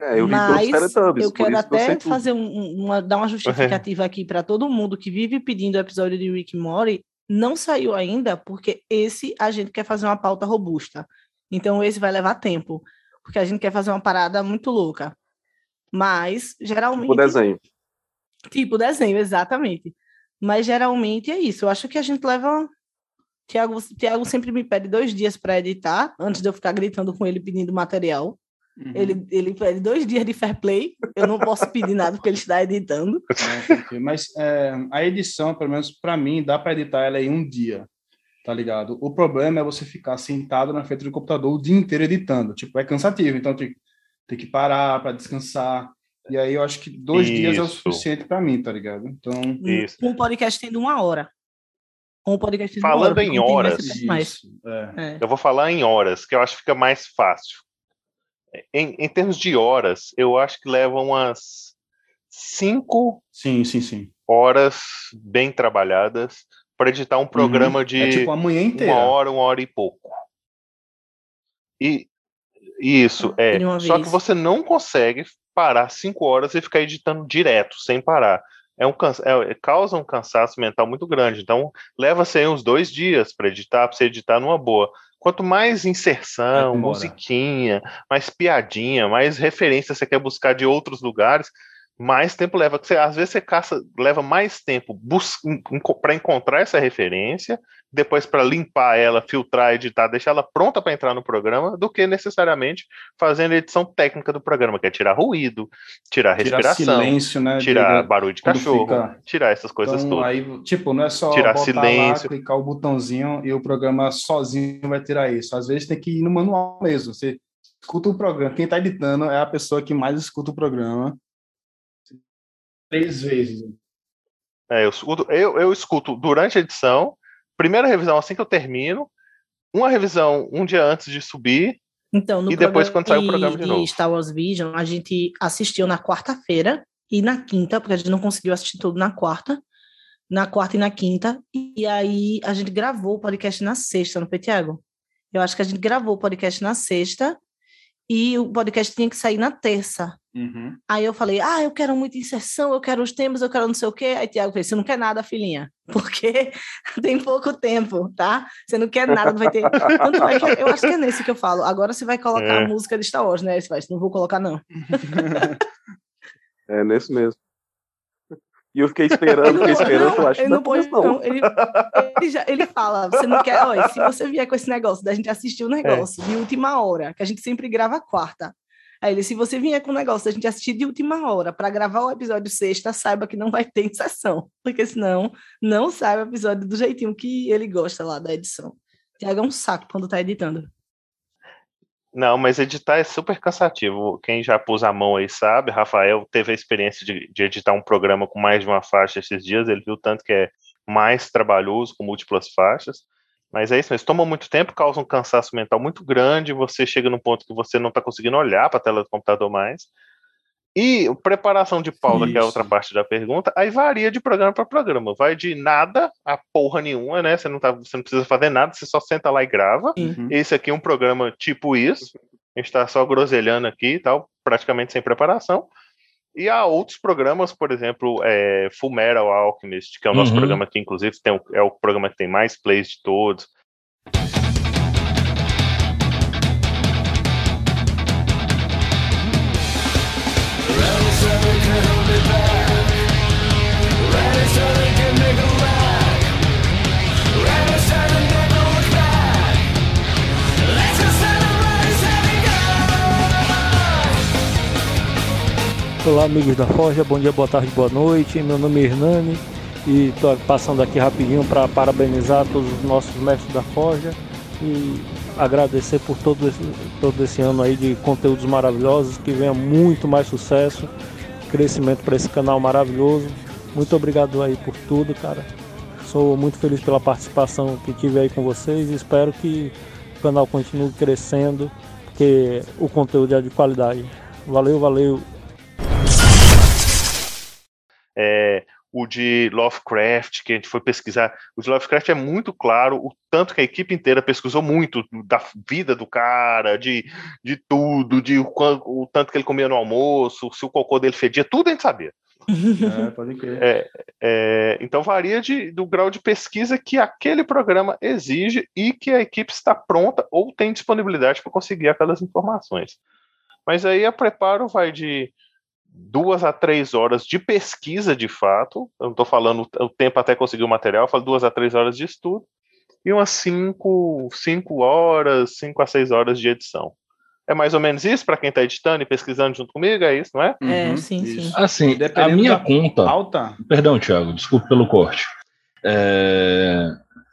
É, eu Mas eu quero eu até tudo. fazer um- um- uma, dar uma justificativa aqui para todo mundo que vive pedindo o episódio de Rick Morty. Não saiu ainda, porque esse a gente quer fazer uma pauta robusta. Então esse vai levar tempo, porque a gente quer fazer uma parada muito louca. Mas geralmente O desenho. Tipo desenho, exatamente. Mas geralmente é isso. Eu acho que a gente leva. Tiago, Tiago sempre me pede dois dias para editar, antes de eu ficar gritando com ele pedindo material. Uhum. Ele, ele pede dois dias de fair play. Eu não posso pedir nada porque ele está editando. É, Mas é, a edição, pelo menos para mim, dá para editar ela em um dia, tá ligado? O problema é você ficar sentado na frente do computador o dia inteiro editando. Tipo, é cansativo, então tem, tem que parar para descansar. E aí eu acho que dois dias é o Isso. suficiente para mim, tá ligado? Então, Isso. O podcast tendo uma hora. Com o podcast Falando hora. em horas, isso, é. É. Eu vou falar em horas, que eu acho que fica mais fácil. Em, em termos de horas, eu acho que leva umas cinco Sim, sim, sim. horas bem trabalhadas para editar um programa de É tipo amanhã inteira. uma hora, uma hora e pouco. E, Isso, é. De uma Só vez. que você não consegue parar cinco horas e ficar editando direto, sem parar. É um é- causa um cansaço mental muito grande. Então, leva-se aí uns dois dias para editar, para você editar numa boa. Quanto mais inserção, Demora. musiquinha, mais piadinha, mais referência você quer buscar de outros lugares, mais tempo leva. Você, às vezes você caça, leva mais tempo para encontrar essa referência, depois para limpar ela, filtrar, editar, deixar ela pronta para entrar no programa, do que necessariamente fazendo a edição técnica do programa, que é tirar ruído, tirar Tirar respiração, silêncio, né, tirar Diego? barulho de cachorro, fica- tirar essas coisas Então, todas. aí, tipo, não é só Tirar botar silêncio. lá, clicar o botãozinho e o programa sozinho vai tirar isso. Às vezes tem que ir no manual mesmo. Você escuta o programa. Quem está editando é a pessoa que mais escuta o programa. Três vezes. É, eu, escuto, eu, eu escuto durante a edição, primeira revisão assim que eu termino, uma revisão um dia antes de subir, Então, no e depois quando sai o programa de novo. Star Wars Vision, a gente assistiu na quarta-feira e na quinta, porque a gente não conseguiu assistir tudo na quarta, na quarta e na quinta, e aí a gente gravou o podcast na sexta, não foi, Tiago? Eu acho que a gente gravou o podcast na sexta e o podcast tinha que sair na terça. Uhum. Aí eu falei, ah, eu quero muita inserção, eu quero os temas, eu quero não sei o quê. Aí Tiago fez, você não quer nada, filhinha, porque tem pouco tempo, tá? Você não quer nada, não vai ter. Tanto é que eu acho que é nesse que eu falo. Agora você vai colocar É. a música de Star Wars, né? Você vai, não vou colocar, não. É nesse mesmo. E eu fiquei esperando, fiquei esperando, eu acho ele que não pôs, não. não. Ele, ele, já- ele fala, você não quer, olha, se você vier com esse negócio da gente assistir o negócio de última hora, que a gente sempre grava quarta. Aí ele, se você vier com o negócio da gente assistir de última hora para gravar o episódio sexta, saiba que não vai ter sessão, porque senão não sai o episódio do jeitinho que ele gosta lá da edição. Tiago é um saco quando tá editando. Não, mas editar é super cansativo. Quem já pôs a mão aí sabe, Rafael teve a experiência de, de editar um programa com mais de uma faixa esses dias, ele viu tanto que é mais trabalhoso, com múltiplas faixas. Mas é isso mesmo, toma muito tempo, causa um cansaço mental muito grande, você chega num ponto que você não está conseguindo olhar para a tela do computador mais. E a preparação de pauta, que é a outra parte da pergunta, aí varia de programa para programa. Vai de nada a porra nenhuma, né? Você não, tá, você não precisa fazer nada, você só senta lá e grava. Esse aqui é um programa tipo isso. A gente está só groselhando aqui e tal, praticamente sem preparação. E há outros programas, por exemplo, é, Full Metal Alchemist, que é o nosso Uhum. programa que, inclusive, tem, é o programa que tem mais plays de todos. Olá, amigos da Forja, bom dia, boa tarde, boa noite. Meu nome é Hernani e estou passando aqui rapidinho para parabenizar todos os nossos mestres da Forja e agradecer por todo esse, todo esse ano aí de conteúdos maravilhosos, que venha muito mais sucesso, crescimento para esse canal maravilhoso. Muito obrigado aí por tudo, cara. Sou muito feliz pela participação que tive aí com vocês e espero que o canal continue crescendo, porque o conteúdo é de qualidade. Valeu, valeu. É, o de Lovecraft, que a gente foi pesquisar. O de Lovecraft é muito claro, o tanto que a equipe inteira pesquisou muito da vida do cara, de, de tudo, de o, o tanto que ele comia no almoço, se o cocô dele fedia, tudo a gente sabia. É, pode crer. É, é, então varia de, do grau de pesquisa que aquele programa exige e que a equipe está pronta ou tem disponibilidade para conseguir aquelas informações. Mas aí a preparo vai de duas a três horas de pesquisa de fato. Eu não estou falando o tempo até conseguir o material, eu falo duas a três horas de estudo e umas cinco, cinco horas, cinco a seis horas de edição. É mais ou menos isso para quem está editando e pesquisando junto comigo, é isso, não é? É, sim, sim. Assim, a minha conta. pauta. Perdão, Thiago, desculpe pelo corte. É,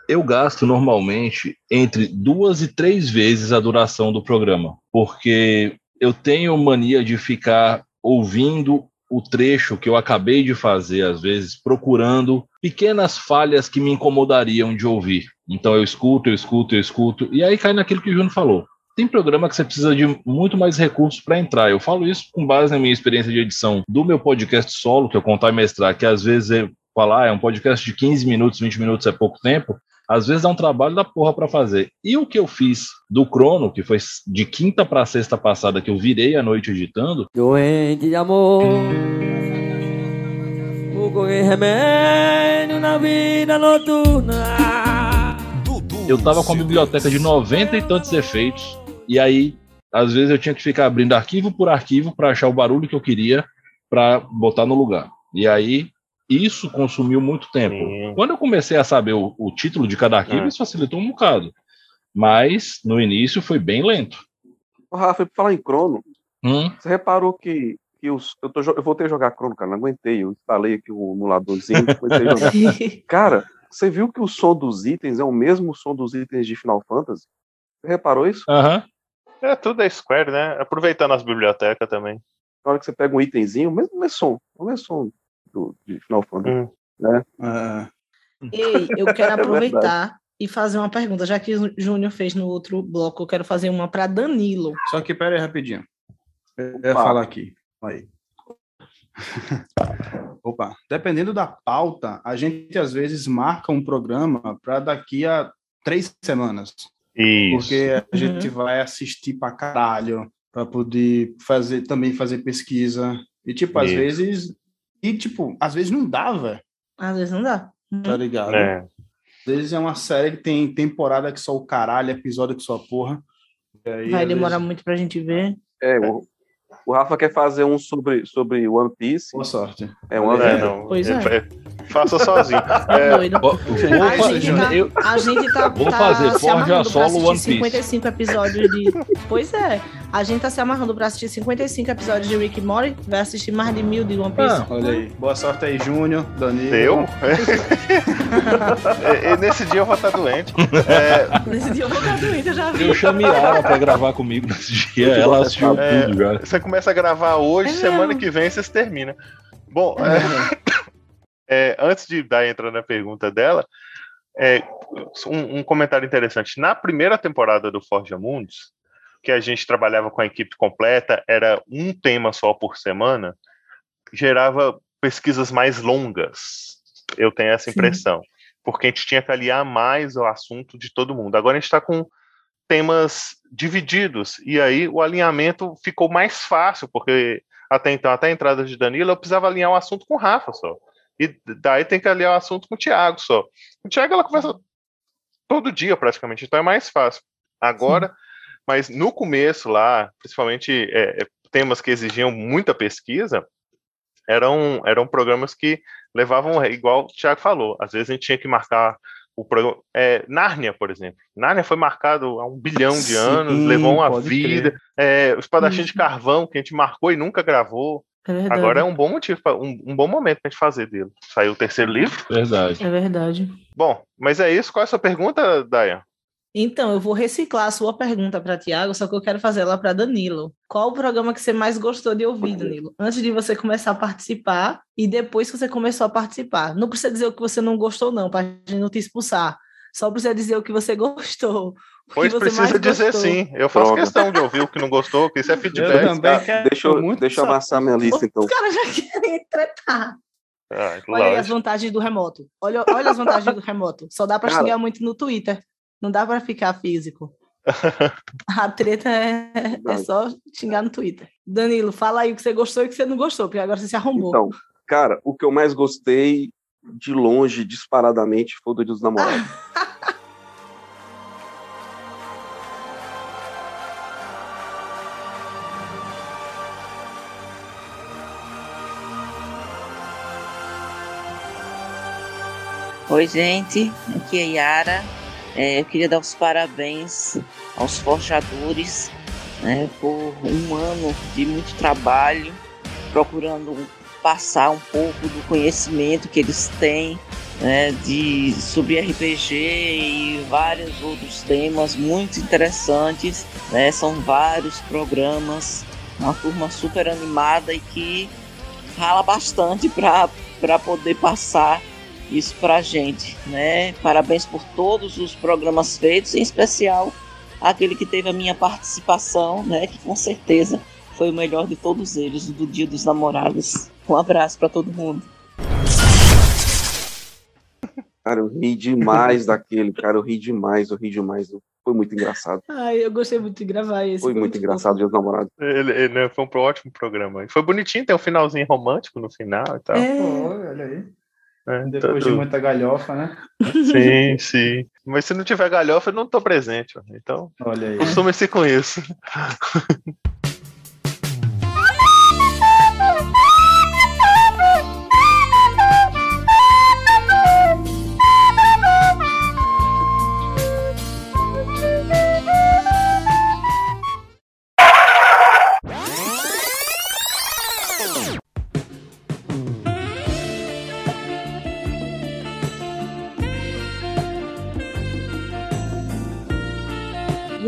eu gasto normalmente entre duas e três vezes a duração do programa, porque eu tenho mania de ficar ouvindo o trecho que eu acabei de fazer, às vezes, procurando pequenas falhas que me incomodariam de ouvir. Então eu escuto, eu escuto, eu escuto, e aí cai naquilo que o Júnior falou. Tem programa que você precisa de muito mais recursos para entrar. Eu falo isso com base na minha experiência de edição do meu podcast solo, que eu contar e mestrar, que às vezes é falar, ah, é um podcast de 15 minutos, 20 minutos é pouco tempo. Às vezes dá um trabalho da porra para fazer. E o que eu fiz do crono, que foi de quinta para sexta passada, que eu virei a noite editando. Doente de amor. Correr remédio na vida noturna. Eu tava com a biblioteca de 90 e tantos efeitos. E aí, às vezes, eu tinha que ficar abrindo arquivo por arquivo para achar o barulho que eu queria para botar no lugar. E aí, isso consumiu muito tempo. Sim. Quando eu comecei a saber o, o título de cada arquivo, É. isso facilitou um bocado. Mas no início foi bem lento. Ô, Rafa, pra falar em Crono, Hum? você reparou que, que os, eu, tô, eu voltei a jogar Crono, cara, não aguentei. Eu instalei aqui o emuladorzinho, comecei a jogar. Cara, você viu que o som dos itens é o mesmo som dos itens de Final Fantasy? Você reparou isso? Aham. É tudo da Square, né? Aproveitando as bibliotecas também. Na hora que você pega um itemzinho, o mesmo, o mesmo som, o mesmo som do, de Final Fantasy. Hum. Né? Ei, eu quero É aproveitar e fazer uma pergunta, já que o Júnior fez no outro bloco, eu quero fazer uma para Danilo. Só que pera aí rapidinho. Eu ia falar aqui. Aí. Opa, dependendo da pauta, a gente às vezes marca um programa para daqui a três semanas. Isso. Porque a gente vai assistir pra caralho, para poder fazer também fazer pesquisa. E tipo, às Isso. vezes. E tipo, às vezes não dá, velho. Às vezes não dá. Tá ligado? É. Às vezes é uma série que tem temporada que só o caralho, episódio que só a porra. E aí, Vai demorar vezes- muito pra gente ver. É, o, o Rafa quer fazer um sobre, sobre One Piece. Boa sorte. É uma É. Pois é. Faça sozinho. É É, doido. Vou- A gente, fazer- tá, eu- a gente tá, Vou tá fazer se Forja amarrando pra Solo assistir One Piece. 55 episódios de. Pois é, a gente tá se amarrando pra assistir 55 episódios de Rick Morty, vai assistir mais de mil de One Piece. Ah, Olha aí. Boa sorte aí, Júnior, Danilo. eu? E- e nesse dia eu vou estar doente. É, Nesse dia eu vou ficar doente, eu já vi. Eu chamei a Yara pra gravar comigo nesse dia. Ela assistiu É. tudo já. Você começa a gravar hoje, É semana mesmo. que vem vocês terminam. Bom, é, é, antes de dar entrando na pergunta dela, é, um, um comentário interessante. Na primeira temporada do Forja Mundos, que a gente trabalhava com a equipe completa, era um tema só por semana, gerava pesquisas mais longas. Eu tenho essa Sim. impressão. Porque a gente tinha que aliar mais o assunto de todo mundo. Agora a gente está com temas divididos. E aí o alinhamento ficou mais fácil, porque até então, até a entrada de Danilo, eu precisava alinhar o assunto com o Rafa só. E daí tem que alinhar o assunto com o Thiago só. O Thiago ela conversa todo dia praticamente, então é mais fácil. Agora, mas no começo lá, principalmente é, é, temas que exigiam muita pesquisa, eram, eram programas que levavam, igual o Thiago falou, às vezes a gente tinha que marcar o programa. É, Nárnia, por exemplo. Nárnia foi marcado há um bilhão de Sim, anos, levou uma vida. crer. É, o Espadachim de Isso. Carvão, que a gente marcou e nunca gravou. É verdade. Agora é um bom motivo, pra- um, um bom momento pra gente fazer dele. Saiu o terceiro livro. Verdade. É verdade. Bom, mas é isso. Qual é a sua pergunta, Dayan? Então, eu vou reciclar a sua pergunta para Tiago, só que eu quero fazer ela para Danilo. Qual o programa que você mais gostou de ouvir, Danilo? Antes de você começar a participar e depois que você começou a participar. Não precisa dizer o que você não gostou, não, para a gente não te expulsar. Só precisa dizer o que você gostou. Pois precisa dizer gostou. sim. Eu faço Pronto. questão de ouvir o que não gostou, que isso é Eu feedback. também quero Deixa eu, muito deixa eu amassar minha lista, então. Os caras já querem tretar. Ah, Olha aí as vantagens do remoto. Olha, olha as vantagens do remoto. Só dá para xingar muito no Twitter. Não dá para ficar físico. A treta é, é só xingar no Twitter. Danilo, fala aí o que você gostou e o que você não gostou, porque agora você se arrombou. Então, cara, o que eu mais gostei de longe, disparadamente, foi o do Dia dos Namorados. Oi, gente. Aqui é Yara. É, eu queria dar os parabéns aos forjadores né, por um ano de muito trabalho, procurando passar um pouco do conhecimento que eles têm né, de, sobre RPG e vários outros temas muito interessantes. né, são vários programas, uma turma super animada e que rala bastante para poder passar isso pra gente, né? Parabéns por todos os programas feitos, em especial aquele que teve a minha participação, né? Que com certeza foi o melhor de todos eles, o do Dia dos Namorados. Um abraço para todo mundo. Cara, eu ri demais daquele, cara, eu ri demais, eu ri demais. Foi muito engraçado. Ai, eu gostei muito de gravar esse. Foi muito engraçado, Dia dos Namorados. Ele, ele, né, foi um ótimo programa. Foi bonitinho, tem um finalzinho romântico no final e tal. É. Pô, olha aí. É, Depois de tudo- muita galhofa, né? Sim, sim. Mas se não tiver galhofa, eu não tô presente. Então, Olha aí. costume-se com isso.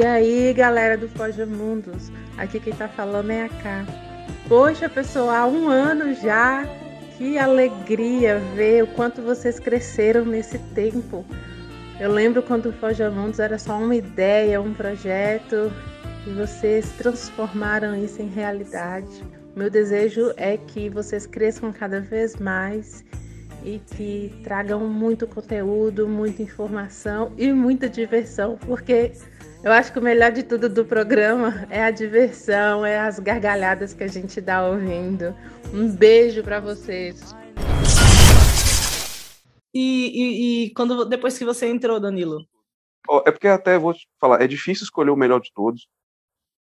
E aí, galera do Foge Mundos, aqui quem tá falando é a K. Poxa, pessoal, há um ano já, que alegria ver o quanto vocês cresceram nesse tempo. Eu lembro quando o Foge Mundos era só uma ideia, um projeto, e vocês transformaram isso em realidade. Meu desejo é que vocês cresçam cada vez mais e que tragam muito conteúdo, muita informação e muita diversão, porque eu acho que o melhor de tudo do programa é a diversão, é as gargalhadas que a gente dá ouvindo. Um beijo para vocês. E, e, e quando depois que você entrou, Danilo? Ó, é porque até vou te falar, é difícil escolher o melhor de todos,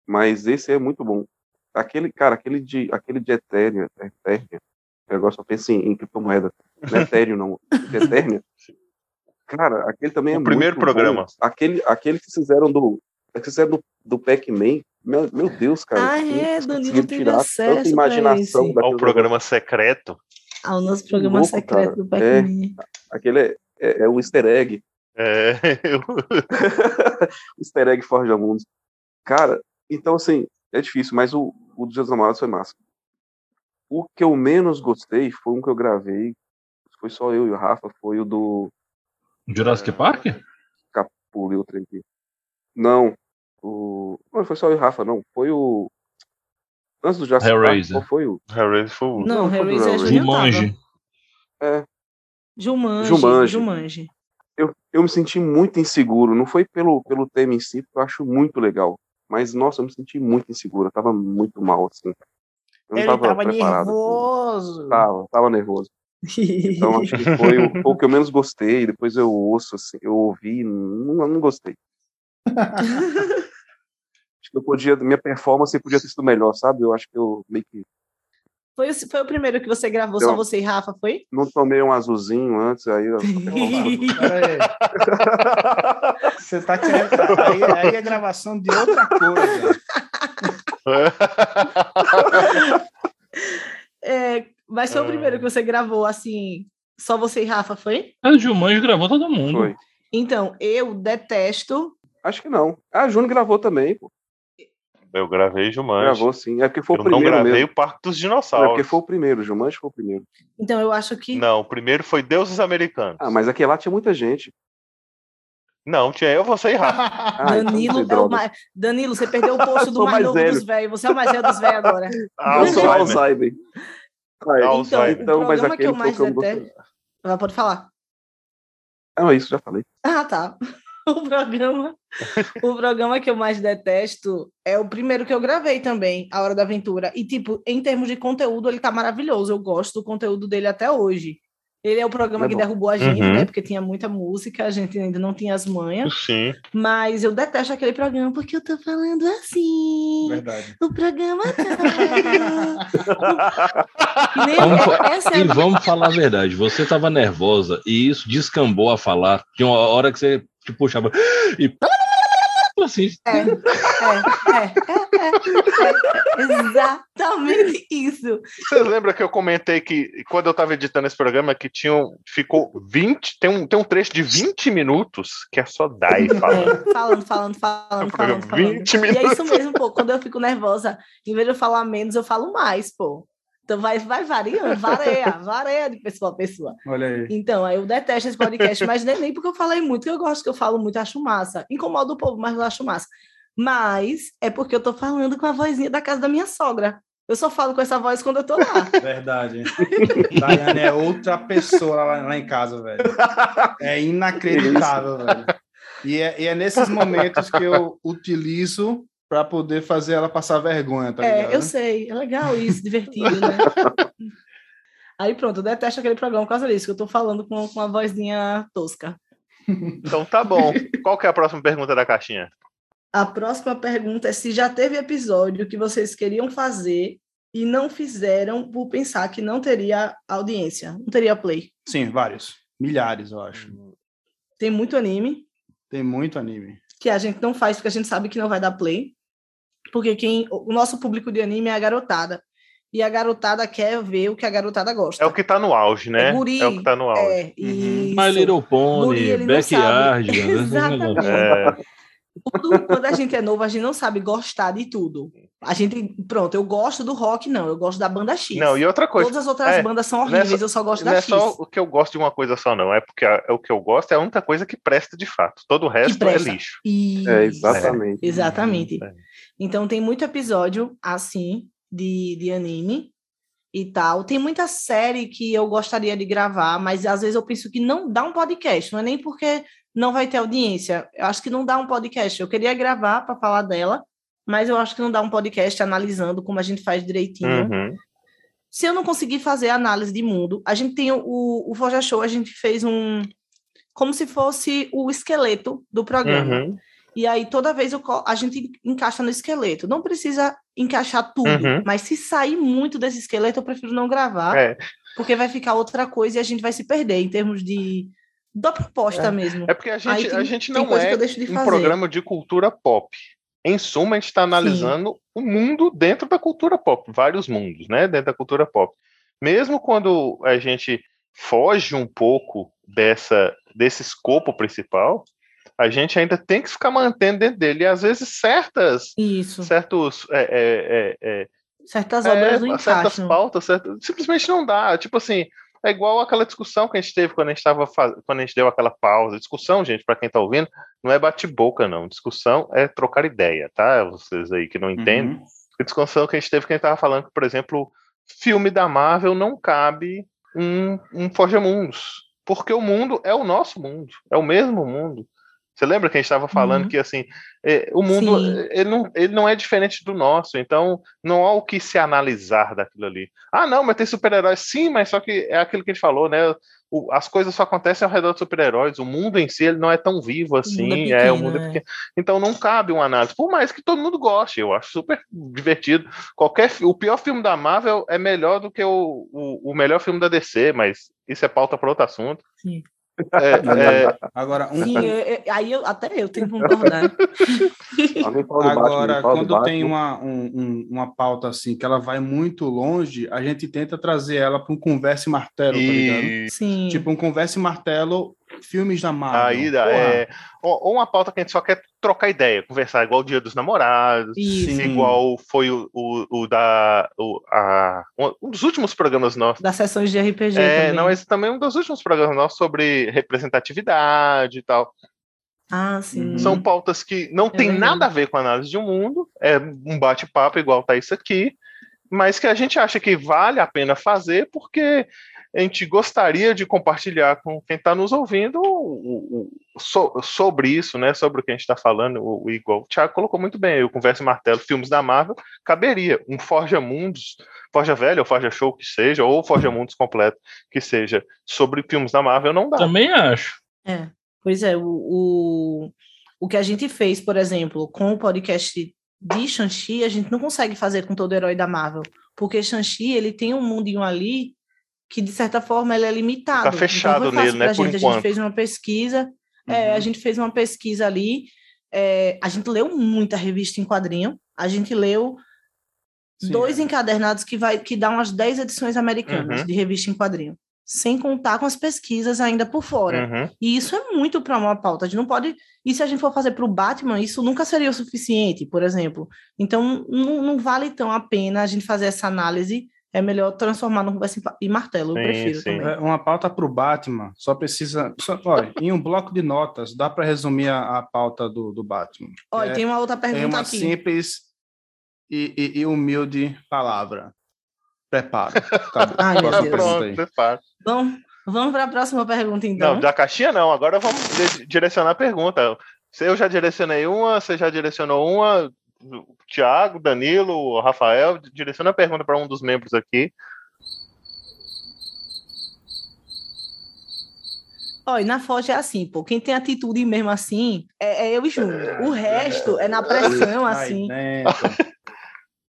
mas esse é muito bom. Aquele, cara, aquele de, aquele de Ethereum, Ethereum, eu agora só penso em, em criptomoeda, não é Ethereum não, de Ethereum. Cara, aquele também é O primeiro muito bom. programa. Aquele, aquele que fizeram do, que fizeram do, do Pac-Man, meu, meu Deus, cara. Ah, é, Danilo teve acesso tanta imaginação Ao programa secreto. Ao nosso programa louco, secreto cara. do Pac-Man. Aquele é, é, é o easter egg. É, o easter egg Forja Mundos. Cara, então assim, é difícil, mas o, o dos Namorados foi massa. O que eu menos gostei foi um que eu gravei, foi só eu e o Rafa, foi o do Jurassic Park? Capulei o trem aqui. Não, o... não, foi só o Rafa, não. Foi o. Antes do Jurassic Park, Hellraiser. qual foi o? Hellraiser foi o. Não, foi do Hellraiser é. Julian tava. Jumanji. É, Jumanji. Jumanji. Jumanji. eu, eu me senti muito inseguro. Não foi pelo, pelo tema em si, porque eu acho muito legal. Mas, nossa, eu me senti muito inseguro. Eu tava muito mal, assim. Eu não Ele tava, tava preparado. nervoso. Tava, tava nervoso. Então, acho que foi o, o que eu menos gostei. Depois eu ouço, assim, eu ouvi, não, não gostei. acho que eu podia, minha performance podia ter sido melhor, sabe? Eu acho que eu meio que Foi, o- foi o primeiro que você gravou, só uma- você e Rafa, foi? não tomei um azulzinho antes, aí eu... Você tá querendo. Aí, aí é gravação de outra coisa. É, mas foi o primeiro que você gravou, assim, só você e Rafa, foi? A Jumanji gravou todo mundo. Foi. Então, eu detesto. Acho que não. Ah, a Júnior gravou também, pô. Eu gravei Jumanji. Gravou sim. É porque foi Eu o não primeiro gravei mesmo. o Parque dos É Dinossauros. porque foi o primeiro, o Jumanji foi o primeiro. Então, eu acho que. Não, o primeiro foi Deuses Americanos. Ah, mas aquele lá tinha muita gente. Não, tinha eu, você e Rafa. Ah, então Danilo, é o droga. mais... Danilo, você perdeu o posto do mais mais novo velho. dos velhos. Você é o mais velho dos velhos agora. Eu sou Alzheimer. Alzheimer. Então, Então, o mas programa que aquele eu o mais que eu não gostei. detesto. Ah, pode falar. Ah, isso já falei. Ah, tá. O programa, o programa que eu mais detesto é o primeiro que eu gravei também, A Hora da Aventura. E, tipo, em termos de conteúdo, ele tá maravilhoso. Eu gosto do conteúdo dele até hoje. Ele é o programa É que derrubou a gente, Uhum. né? Porque tinha muita música, a gente ainda não tinha as manhas. Sim. Mas eu detesto aquele programa porque eu tô falando assim. Verdade. O programa tá. Nem- Vamos é e vamos falar a verdade, você estava nervosa e isso descambou a falar. Tinha uma hora que você te puxava e assim, É, é, é, é, é, é, exatamente isso. Você lembra que eu comentei que quando eu tava editando esse programa que tinha um, ficou 20, tem um, tem um trecho de 20 minutos que é só Dai falando. É, falando, falando, falando, falando, falando. 20 E é minutos. isso mesmo, pô. Quando eu fico nervosa, em vez de eu falar menos, eu falo mais, pô. Então vai, vai variando, vareia, vareia de pessoa a pessoa. Olha aí. Então, eu detesto esse podcast, mas nem, nem porque eu falei muito, que eu gosto que eu falo muito, acho massa. Incomoda o povo, mas eu acho massa. Mas é porque eu tô falando com a vozinha da casa da minha sogra. Eu só falo com essa voz quando eu tô lá. Verdade. Daiane é outra pessoa lá, lá em casa, velho. É inacreditável, velho. E é, e é nesses momentos que eu utilizo para poder fazer ela passar vergonha, tá é, ligado? eu sei. É legal isso, divertido, né? Aí pronto, eu detesto aquele programa por causa disso, que eu tô falando com, com uma vozinha tosca. Então tá bom. Qual que é a próxima pergunta da caixinha? A próxima pergunta é se já teve episódio que vocês queriam fazer e não fizeram por pensar que não teria audiência, não teria play. Sim, vários. Milhares, eu acho. Tem muito anime Tem muito anime. que a gente não faz porque a gente sabe que não vai dar play. Porque quem o nosso público de anime é a garotada. E a garotada quer ver o que a garotada gosta. É o que tá no auge, né? É guri, o que tá no auge. É, e My Little Pony, não Backyard. né? Exatamente. É. Tudo- quando a gente é novo, a gente não sabe gostar de tudo. A gente, pronto, eu gosto do rock, não, eu gosto da banda X. Não, e outra coisa. Todas as outras é, bandas são não é horríveis, só- eu só gosto não da é X. só o que eu gosto de uma coisa só, não. É porque a- é o que eu gosto é a única coisa que presta de fato. Todo o resto é lixo. Isso. É, exatamente. Exatamente. Então tem muito episódio assim de, de anime e tal. Tem muita série que eu gostaria de gravar, mas às vezes eu penso que não dá um podcast, não é nem porque não vai ter audiência. Eu acho que não dá um podcast. Eu queria gravar para falar dela, mas eu acho que não dá um podcast analisando como a gente faz direitinho. Uhum. Se eu não conseguir fazer análise de mundo, a gente tem o, o Forja Show, a gente fez um. Como se fosse o esqueleto do programa. Uhum. E aí, toda vez eu a gente encaixa no esqueleto. Não precisa encaixar tudo, Uhum. mas se sair muito desse esqueleto, eu prefiro não gravar, É. porque vai ficar outra coisa e a gente vai se perder em termos de da proposta É. mesmo. É porque a gente, tem- a gente não é de um fazer. programa de cultura pop. Em suma, a gente está analisando o mundo dentro da cultura pop, vários mundos, né? Dentro da cultura pop. Mesmo quando a gente foge um pouco dessa, desse escopo principal, a gente ainda tem que ficar mantendo dentro dele. E às vezes certas, Isso. certos é, é, é, é, Certas é, obras não certas encaixam. pautas, certas- simplesmente não dá. Tipo assim, é igual aquela discussão que a gente teve quando a gente tava faz... quando a gente deu aquela pausa. Discussão, gente, para quem tá ouvindo, não é bate-boca, não. Discussão é trocar ideia, tá? Vocês aí que não entendem. A discussão que a gente teve que a gente tava falando que, por exemplo, filme da Marvel não cabe um, um Forja Mundos. Porque o mundo é o nosso mundo, é o mesmo mundo. Você lembra que a gente estava falando Uhum. que assim, é, o mundo Sim. é, ele não, ele não é diferente do nosso, então não há o que se analisar daquilo ali. Ah, não, mas tem super-heróis. Sim, mas só que é aquilo que a gente falou, né? O- as coisas só acontecem ao redor dos super-heróis. O mundo em si ele não é tão vivo assim. mundo é, é o mundo é pequeno, pequeno. Então não cabe uma análise. Por mais que todo mundo goste, eu acho super divertido. Qualquer, o pior filme da Marvel é melhor do que o, o, o melhor filme da DC, mas isso é pauta para outro assunto. Sim. É, é, Agora, um, Sim, eu- eu- aí eu, até eu tenho que concordar. Batman, Agora, do quando tem uma, um- um- uma pauta assim, que ela vai muito longe, a gente tenta trazer ela para um conversa e martelo, tá ligado? e Sim. Tipo um conversa e martelo, filmes da Marvel. aí Porra, é, ou, uma pauta que a gente só quer trocar ideia, conversar, igual o Dia dos Namorados, Isso. Igual foi o, o, o da. O, a, um dos últimos programas nossos. Das sessões de RPG É, também. não, esse também é um dos últimos programas nossos sobre representatividade e tal. Ah, sim. São pautas que não tem verdade. nada a ver com a análise de um mundo, é um bate-papo igual tá isso aqui, mas que a gente acha que vale a pena fazer porque a gente gostaria de compartilhar com quem está nos ouvindo o- o- o- so- sobre isso, né? Sobre o que a gente está falando, o, o igual o Thiago colocou muito bem, o Conversa e Martelo, filmes da Marvel, caberia um Forja Mundos, Forja Velho ou Forja Show que seja, ou Forja Mundos completo que seja, sobre filmes da Marvel, não dá. Também acho. É, pois é, o, o, o que a gente fez, por exemplo, com o podcast de Shang-Chi, a gente não consegue fazer com todo herói da Marvel, porque Shang-Chi, ele tem um mundinho ali que, de certa forma, ele é limitado. Fica fechado então, nele, né, por gente. A enquanto. gente fez uma pesquisa, é, a gente fez uma pesquisa ali, é, a gente leu muita revista em quadrinho, a gente leu Sim, dois é. encadernados que vai que dá umas 10 edições americanas Uhum. de revista em quadrinho, sem contar com as pesquisas ainda por fora. Uhum. E isso é muito para uma pauta. A gente não pode. E se a gente for fazer para o Batman, isso nunca seria o suficiente, por exemplo. Então, não, não vale tão a pena a gente fazer essa análise. É melhor transformar no conversa e martelo. Eu Sim, prefiro sim. também. É, Uma pauta para o Batman só precisa. Só, olha, em um bloco de notas, dá para resumir a, a pauta do, do Batman. Olha, é, tem uma outra é pergunta uma aqui. simples e, e- e humilde palavra. Preparo. Acabou. Ai, meu Próxima Pronto, prepara. Vamos, para a próxima pergunta, então. Não, da caixinha não. Agora vamos di- direcionar a pergunta. Se Eu já direcionei uma, você já direcionou uma. O Thiago, Danilo, o Rafael, direciona a pergunta para um dos membros aqui. Olha, na Foz é assim, pô. Quem tem atitude mesmo assim é, é eu e Júnior. O resto é na pressão, assim.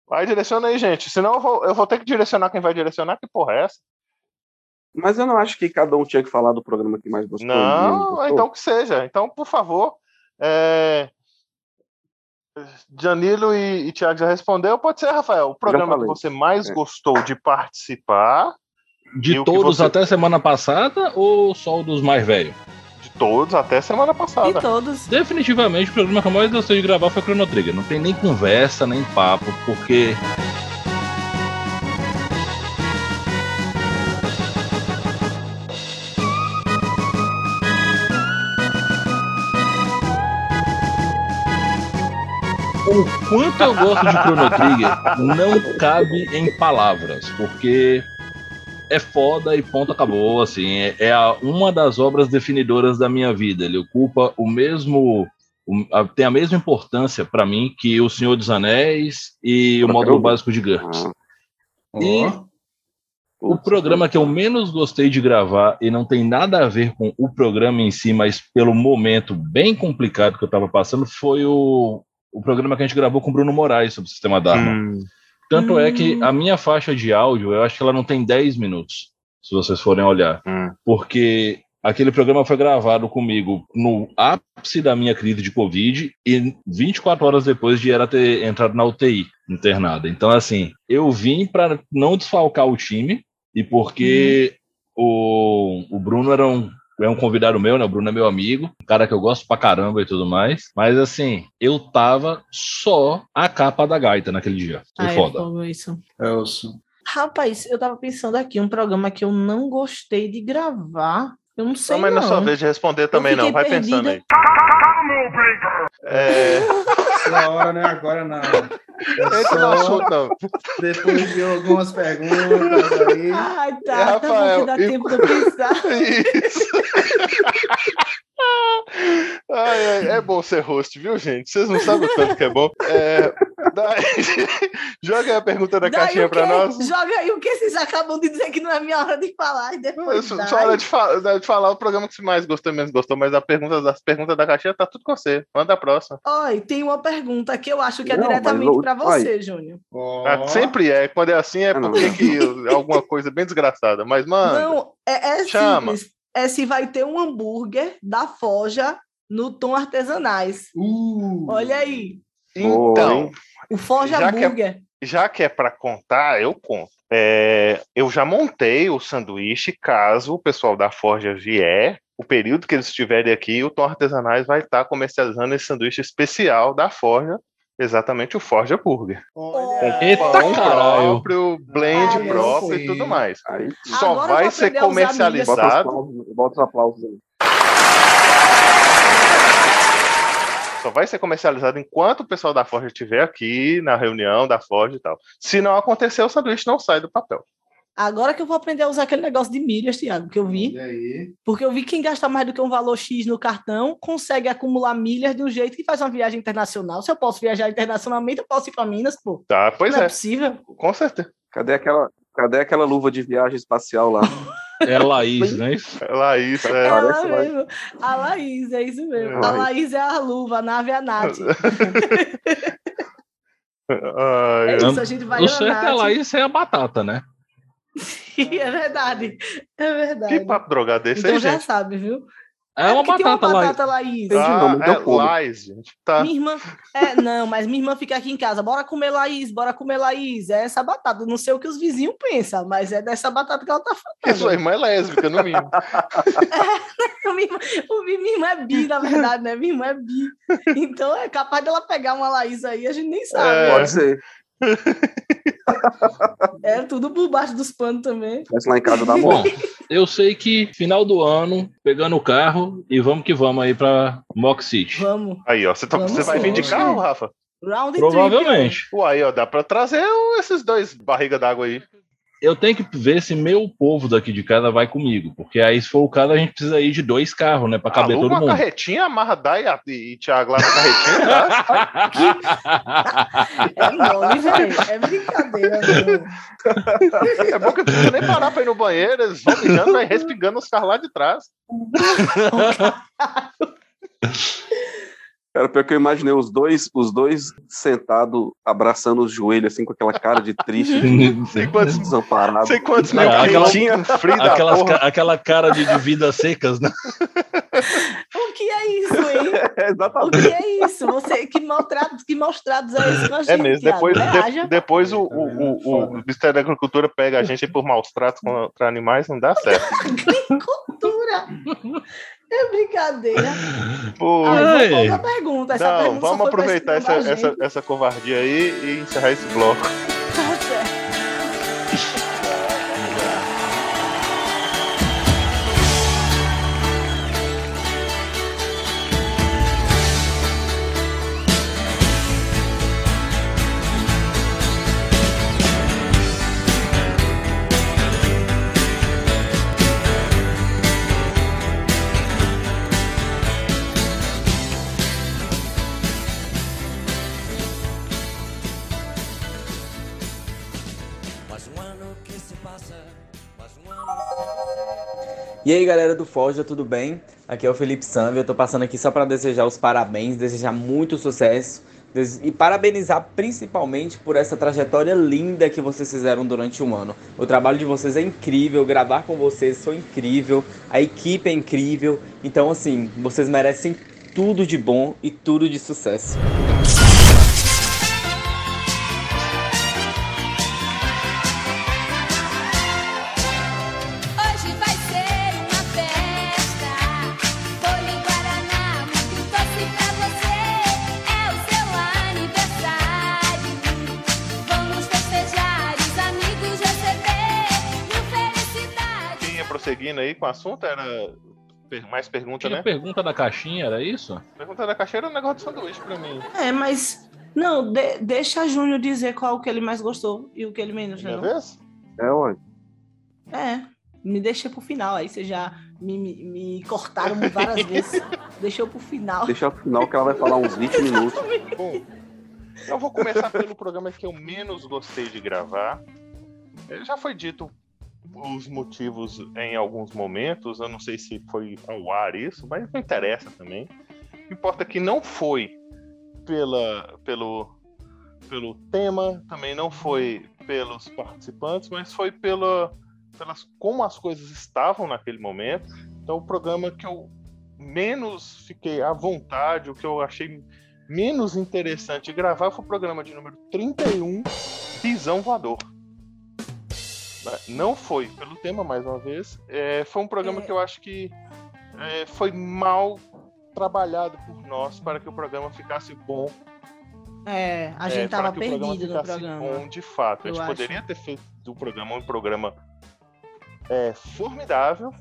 Vai, direciona aí, gente. Senão eu vou, eu vou ter que direcionar quem vai direcionar. Que porra é essa? Mas eu não acho que cada um tinha que falar do programa que mais gostou. Não, gostou. então que seja. Então, por favor. É... Danilo e, e Thiago já respondeu. Pode ser, Rafael. O programa que você mais É. gostou de participar. De todos você- até semana passada ou só o dos mais velhos? De todos até semana passada. De todos. Definitivamente o programa que eu mais gostei de gravar foi Chrono Trigger. Não tem nem conversa, nem papo, porque. O quanto eu gosto de Chrono Trigger não cabe em palavras, porque é foda e ponto acabou, assim, é, é a- uma das obras definidoras da minha vida. Ele ocupa o mesmo, o- a- tem a mesma importância pra mim que o Senhor dos Anéis e o módulo básico de GURPS. E o programa que eu menos gostei de gravar e não tem nada a ver com o programa em si, mas pelo momento bem complicado que eu estava passando, foi o, o programa que a gente gravou com o Bruno Moraes sobre o sistema Dharma. Tanto é que a minha faixa de áudio, eu acho que ela não tem 10 minutos, se vocês forem olhar. Porque aquele programa foi gravado comigo no ápice da minha crise de Covid e 24 horas depois de ela ter entrado na UTI, internada. Então, assim, eu vim para não desfalcar o time e porque o, o Bruno era um, é um convidado meu, né? O Bruno é meu amigo, um cara que eu gosto pra caramba e tudo mais. Mas, assim, eu tava só a capa da gaita naquele dia. Foi Ah, é foda. fogo isso. Elson. Rapaz, eu tava pensando aqui, um programa que eu não gostei de gravar. Eu não sei. Não, mas não é sua vez de responder também, não. Vai pensando aí. perdida. É... Sua hora não é agora, não. É não é assunto, não. Depois de algumas perguntas aí. Ai, É, tá. tá bom Rafael, que dá e- tempo de eu pensar. Isso. Ai, ai, é bom ser host, viu, gente? Vocês não sabem o tanto que é bom. É, daí- joga aí a pergunta da Daí caixinha pra nós. Joga aí o que vocês acabam de dizer que não é minha hora de falar. E depois Só hora de, fa- de falar o programa que você mais gostou e menos gostou, mas a pergunta, das perguntas da caixinha tá tudo com você. Manda a próxima. Olha, tem uma pergunta que eu acho que é Não, diretamente eu- para você, Júnior. Ah, sempre é. Quando é assim é porque que alguma coisa bem desgraçada. Mas, mano. Não, é, é Chama. simples. É se vai ter um hambúrguer da Forja no Tom Artesanais. Olha aí. Então, O Forja já que, Burger. é, já que é para contar, eu conto. É, eu já montei o sanduíche caso o pessoal da Forja vier. O período que eles estiverem aqui, o Tom Artesanais vai estar comercializando esse sanduíche especial da Forja, exatamente o Forja Burger. Com Eita, pão caralho. próprio, blend Ai, próprio e tudo mais. Só Agora vai ser comercializado. Bota os aplausos aí. Só vai ser comercializado enquanto o pessoal da Forja estiver aqui na reunião da Forja e tal. Se não acontecer, o sanduíche não sai do papel. Agora que eu vou aprender a usar aquele negócio de milhas, Thiago, que eu vi. Porque eu vi que quem gasta mais do que um valor X no cartão consegue acumular milhas de um jeito que faz uma viagem internacional. Se eu posso viajar internacionalmente, eu posso ir para Minas, pô. Tá, pois Não é é. possível. Com certeza. Cadê aquela, cadê aquela luva de viagem espacial lá? É Laís, né? É Laís, é. Ela Parece lá. mesmo. A Laís, é isso mesmo. É. A Laís é a luva, a nave é a Nath. Ai, É isso, a gente vai o certo é Nath. Laís ser a batata, né? É verdade. É verdade. Que papo drogado desse então aí, já gente? sabe, viu? É uma porque tem batata, uma Laís. batata Laís. Ah, então é Laís, gente. Tá. Minha irmã. É, não, mas minha irmã fica aqui em casa. Bora comer Laís, bora comer Laís. É essa batata. Não sei o que os vizinhos pensam, mas é dessa batata que ela tá Porque sua irmã é lésbica, no mínimo. falando. minha, irmã, minha irmã é bi, na verdade, né? Minha irmã é bi. Então é capaz dela pegar uma Laís aí, a gente nem sabe. É. Pode ser. É tudo por baixo dos panos também. Mas lá em casa dá Bom, eu sei que final do ano, pegando o carro e vamos que vamos aí pra Mock City. Vamos. Aí, ó. Você, tá- Vamos você vai vir de carro, Rafa? Round Provavelmente. Uai, ó, dá pra trazer esses dois barriga d'água aí. Eu tenho que ver se meu povo daqui de casa vai comigo, porque aí se for o caso a gente precisa ir de dois carros, né, pra caber Aluga todo uma mundo. carretinha, amarra Dai e, e Thiago lá na carretinha. tá? É nome, velho. É brincadeira. É bom que não precisa nem parar pra ir no banheiro, eles vão mijando, vai respingando os carros lá de trás. Cara, pior que eu imaginei os dois, os dois sentados, abraçando os joelhos, assim, com aquela cara de triste, Sei quantos, desamparado. sei quantos mil aquela- Aquelas ca- aquela cara de, de vidas secas, né? O que é isso, hein? O Exatamente. que é isso? Você, que maltrados, que maus tratos é esse gente, É mesmo, Thiago? depois, de- Reaja. depois o, o, o, o Ministério da Agricultura pega a gente por maus tratos contra animais, não dá certo. Agricultura. É brincadeira. Pô, Ah, outra pergunta. Essa não, pergunta vamos aproveitar essa, essa, essa covardia aí e encerrar esse bloco. E aí galera do Forja, tudo bem? Aqui é o Felipe Sambi, eu tô passando aqui só para desejar os parabéns, desejar muito sucesso e parabenizar principalmente por essa trajetória linda que vocês fizeram durante um ano. O trabalho de vocês é incrível, gravar com vocês foi incrível, a equipe é incrível, então assim, vocês merecem tudo de bom e tudo de sucesso. Assunto era mais pergunta, Tinha né? pergunta da caixinha, era isso? Pergunta da caixeira é um negócio de sanduíche pra mim. É, mas. Não, de- deixa Júnior dizer qual que ele mais gostou e o que ele menos, né? Minha não? vez? É, ué. É. Me deixa pro final, aí vocês já me, me, me cortaram várias vezes. Deixou pro final. Deixa pro final que ela vai falar uns 20 minutos. Bom, eu vou começar pelo programa que eu menos gostei de gravar. Eh, Já foi dito os motivos em alguns momentos, eu não sei se foi ao ar isso, mas não interessa também. O que importa é que não foi pela, pelo, pelo tema, também não foi pelos participantes, mas foi pela, pelas como as coisas estavam naquele momento. Então, o programa que eu menos fiquei à vontade, o que eu achei menos interessante gravar foi o programa de número 31, Pisão Voador. Não foi pelo tema, mais uma vez. É, foi um programa que eu acho que é, foi mal trabalhado por nós para que o programa ficasse bom. É, a É, gente para tava que o programa perdido no ficasse programa. Bom, de fato. eu a gente acho. poderia ter feito do programa um programa é, formidável,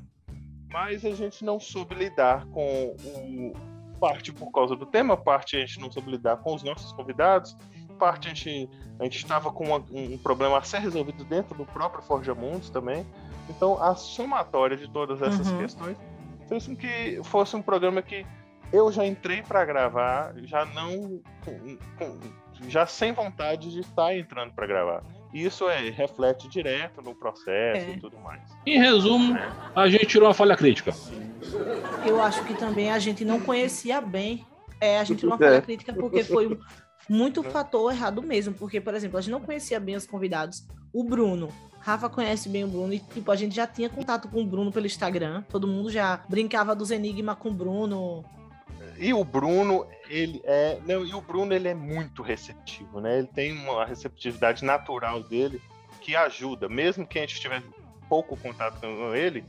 mas a gente não soube lidar com o parte por causa do tema, parte a gente não soube lidar com os nossos convidados, parte a gente a gente estava com uma- um problema a ser resolvido dentro do próprio Forja Mundos também. Então a somatória de todas essas Uhum. questões fez com que fosse um programa que eu já entrei para gravar, já não com- com- já sem vontade de estar entrando para gravar. E isso é reflete direto no processo É. e tudo mais. Em resumo, a gente tirou uma falha crítica. Eu acho que também a gente não conhecia bem. É, a gente não É. falha crítica porque foi um- muito fator errado mesmo. Porque, por exemplo, a gente não conhecia bem os convidados. O Bruno. Rafa conhece bem o Bruno e, tipo, a gente já tinha contato com o Bruno pelo Instagram. Todo mundo já brincava dos enigmas com o Bruno. E o Bruno, ele é. Não, e o Bruno ele é muito receptivo, né? Ele tem uma receptividade natural dele que ajuda, mesmo que a gente tiver pouco contato com ele,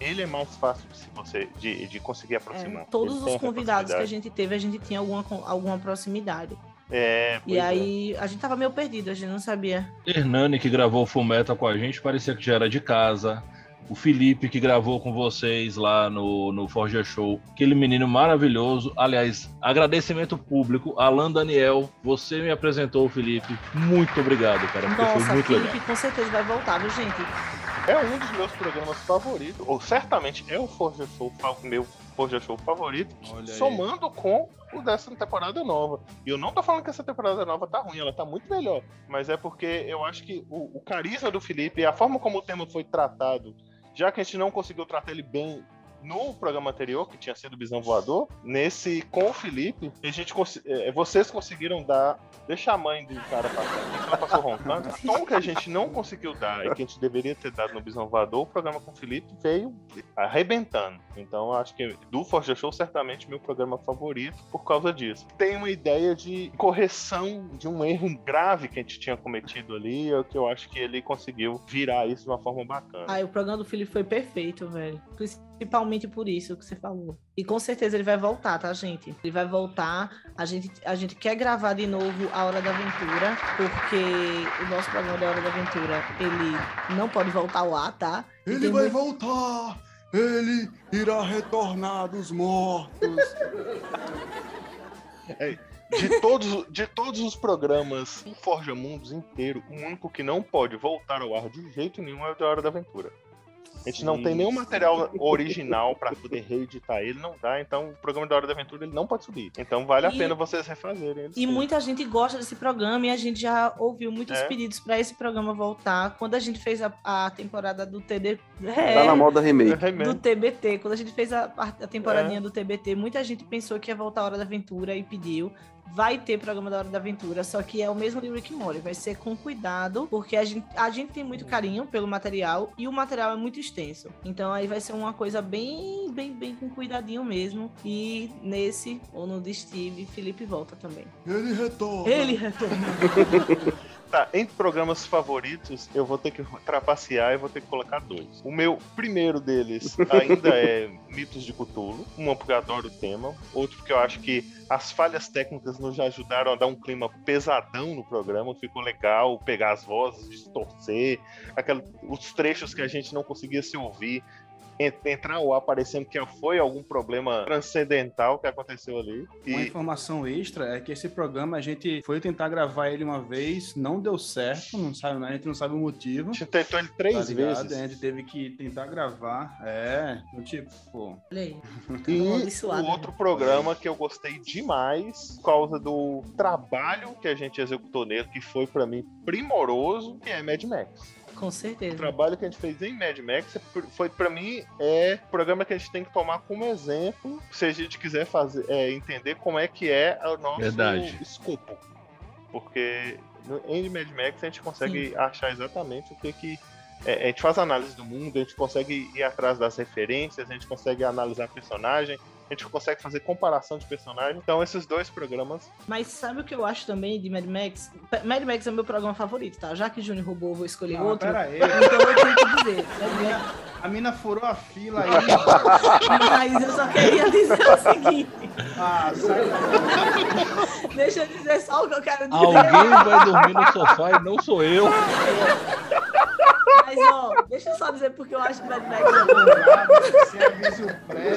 ele é mais fácil de você de, de conseguir aproximar. É, todos Ele os convidados que a gente teve, a gente tinha alguma, alguma proximidade. É, E é. aí, a gente tava meio perdido, a gente não sabia. Hernani, que gravou o Fullmetal com a gente, parecia que já era de casa. o Felipe que gravou com vocês lá no, no Forja Show, aquele menino maravilhoso. Aliás, agradecimento público, Alan Daniel, você me apresentou o Felipe. Muito obrigado, cara, porque foi Nossa, muito Felipe legal. com certeza vai voltar, viu, gente? É um dos meus programas favoritos, ou certamente é o Forja Show, fa- meu Forja Show favorito, Olha aí. somando com o dessa temporada nova. E eu não tô falando que essa temporada nova tá ruim, ela tá muito melhor. Mas é porque eu acho que o, o carisma do Felipe e a forma como o tema foi tratado, já que a gente não conseguiu tratar ele bem no programa anterior, que tinha sido o Bisão Voador, nesse com o Felipe, a gente cons- eh, vocês conseguiram dar. Deixa a mãe do cara passar, ela passou roncando. O tom que a gente não conseguiu dar e que a gente deveria ter dado no Bisão Voador, o programa com o Felipe veio arrebentando. Então eu acho que do Forja Show, certamente meu programa favorito por causa disso. Tem uma ideia de correção de um erro grave que a gente tinha cometido ali, é o que eu acho que ele conseguiu virar isso de uma forma bacana. Ai, o programa do Felipe foi perfeito, velho. Principalmente por isso que você falou. E com certeza ele vai voltar, tá, gente? Ele vai voltar. A gente, a gente quer gravar de novo a Hora da Aventura, porque o nosso programa da Hora da Aventura, ele não pode voltar ao ar, tá? E Ele vai muito- voltar! Ele irá retornar dos mortos! É, de, todos, de todos os programas o Forja Mundos inteiro, o único que não pode voltar ao ar de jeito nenhum é o da Hora da Aventura. A gente não tem nenhum material original pra poder reeditar ele, não dá. Então o programa da Hora da Aventura ele não pode subir. Então vale a E- pena vocês refazerem ele. E sim. muita gente gosta desse programa e a gente já ouviu muitos É. pedidos para esse programa voltar. Quando a gente fez a, a temporada do TD. Tá na moda remake. Do TBT. Quando a gente fez a, a É. temporadinha do TBT, muita gente pensou que ia voltar a Hora da Aventura e pediu. Vai ter programa da Hora da Aventura, só que é o mesmo de Rick Morty. Vai ser com cuidado, porque a gente, a gente tem muito carinho pelo material e o material é muito extenso. Então aí vai ser uma coisa bem, bem, bem com cuidadinho mesmo. E nesse, ou no de Steve, Felipe volta também. Ele retorna! Ele retorna. Tá, entre programas favoritos, eu vou ter que trapacear e vou ter que colocar dois. O meu primeiro deles ainda é Mitos de Cthulhu. Um porque eu adoro o tema. Outro porque eu acho que as falhas técnicas nos ajudaram a dar um clima pesadão no programa. Ficou legal pegar as vozes, distorcer, aquela, os trechos que a gente não conseguia se ouvir. En- Entrar ou aparecendo que foi algum problema transcendental que aconteceu ali. Uma E informação extra é que esse programa a gente foi tentar gravar ele uma vez, não deu certo, não sabe, a gente não sabe o motivo. A gente tentou ele três vezes. A gente teve que tentar gravar. É, do tipo, pô. Olha aí. E o outro programa que eu gostei demais, por causa do trabalho que a gente executou nele, que foi pra mim primoroso, que é Mad Max. Com certeza. O trabalho que a gente fez em Mad Max foi pra mim é o programa que a gente tem que tomar como exemplo, se a gente quiser fazer é, entender como é que é o nosso Verdade. escopo. Porque no, em Mad Max a gente consegue achar exatamente o que que é, a gente faz análise do mundo, a gente consegue ir atrás das referências, a gente consegue analisar personagem, a gente consegue fazer comparação de personagem. Então, esses dois programas. Mas sabe o que eu acho também de Mad Max? P- Mad Max é meu programa favorito, tá? Já que Júnior roubou, eu vou escolher Não, outro. pera aí. Então eu tenho que dizer. A mina, a mina furou a fila aí. Mas eu só queria dizer o seguinte. Ah, sai Deixa eu dizer só o que eu quero dizer. Alguém vai dormir no sofá e não sou eu. Mas, ó, deixa eu só dizer porque eu acho que Mad Max é bom. Você avisa o prédio.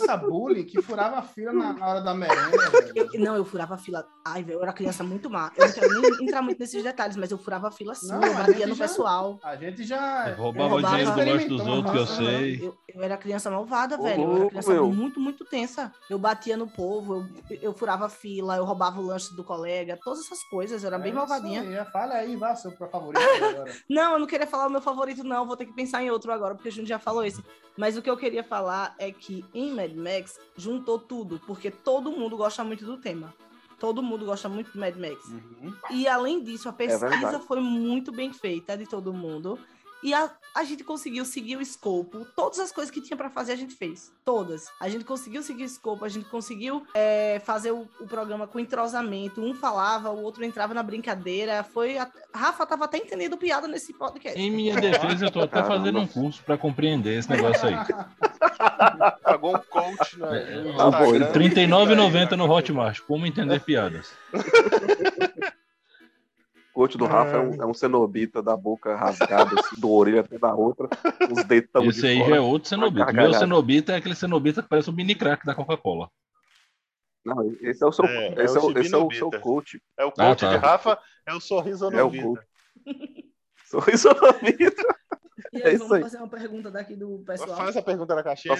Criança bullying que furava a fila na, na hora da merenda. Eu- não, eu furava a fila. Ai, velho, eu era criança muito má. Eu não quero nem entrar muito nesses detalhes, mas eu furava a fila sim. Não, eu batia no já- pessoal. A gente já. Eu roubava o dinheiro do lanche dos outros, que eu sei. Eu, eu era criança malvada, Ô, velho. Eu era criança meu. muito, muito tensa. Eu batia no povo, eu, eu furava fila, eu roubava o lanche do colega, todas essas coisas. Eu era bem É malvadinha. isso aí, Fala aí, vá, seu favorito agora. Não, eu não queria falar o meu favorito, não. Vou ter que pensar em outro agora, porque a gente já falou esse. Mas o que eu queria falar é que em Mad Max juntou tudo, porque todo mundo gosta muito do tema. Todo mundo gosta muito do Mad Max. Uhum. E além disso, a pesquisa verdade. foi muito bem feita de todo mundo. E a, a gente conseguiu seguir o escopo. Todas as coisas que tinha pra fazer, a gente fez. Todas. A gente conseguiu seguir o escopo, a gente conseguiu é, fazer o, o programa com entrosamento. Um falava, o outro entrava na brincadeira. Foi. a- Rafa tava até entendendo piada nesse podcast. Em minha defesa, eu tô até fazendo um curso pra compreender esse negócio aí. Pagou um coach no, É, no tá bom, Instagram. R$39,90 no Hotmart. Como entender piadas. O coach do Rafa é um, é um cenobita da boca rasgada, assim, do orelha até da outra, os dedão Esse de aí fora. já é outro cenobita. Meu cenobita é aquele cenobita que parece o mini crack da Coca-Cola. Não, esse é o seu, É, é esse, é o o, esse é o seu coach. É o Ah, coach tá. de Rafa, é o sorriso É o coach. Sorriso na vida. E É vamos aí. fazer uma pergunta daqui do pessoal. Faz a pergunta na caixinha.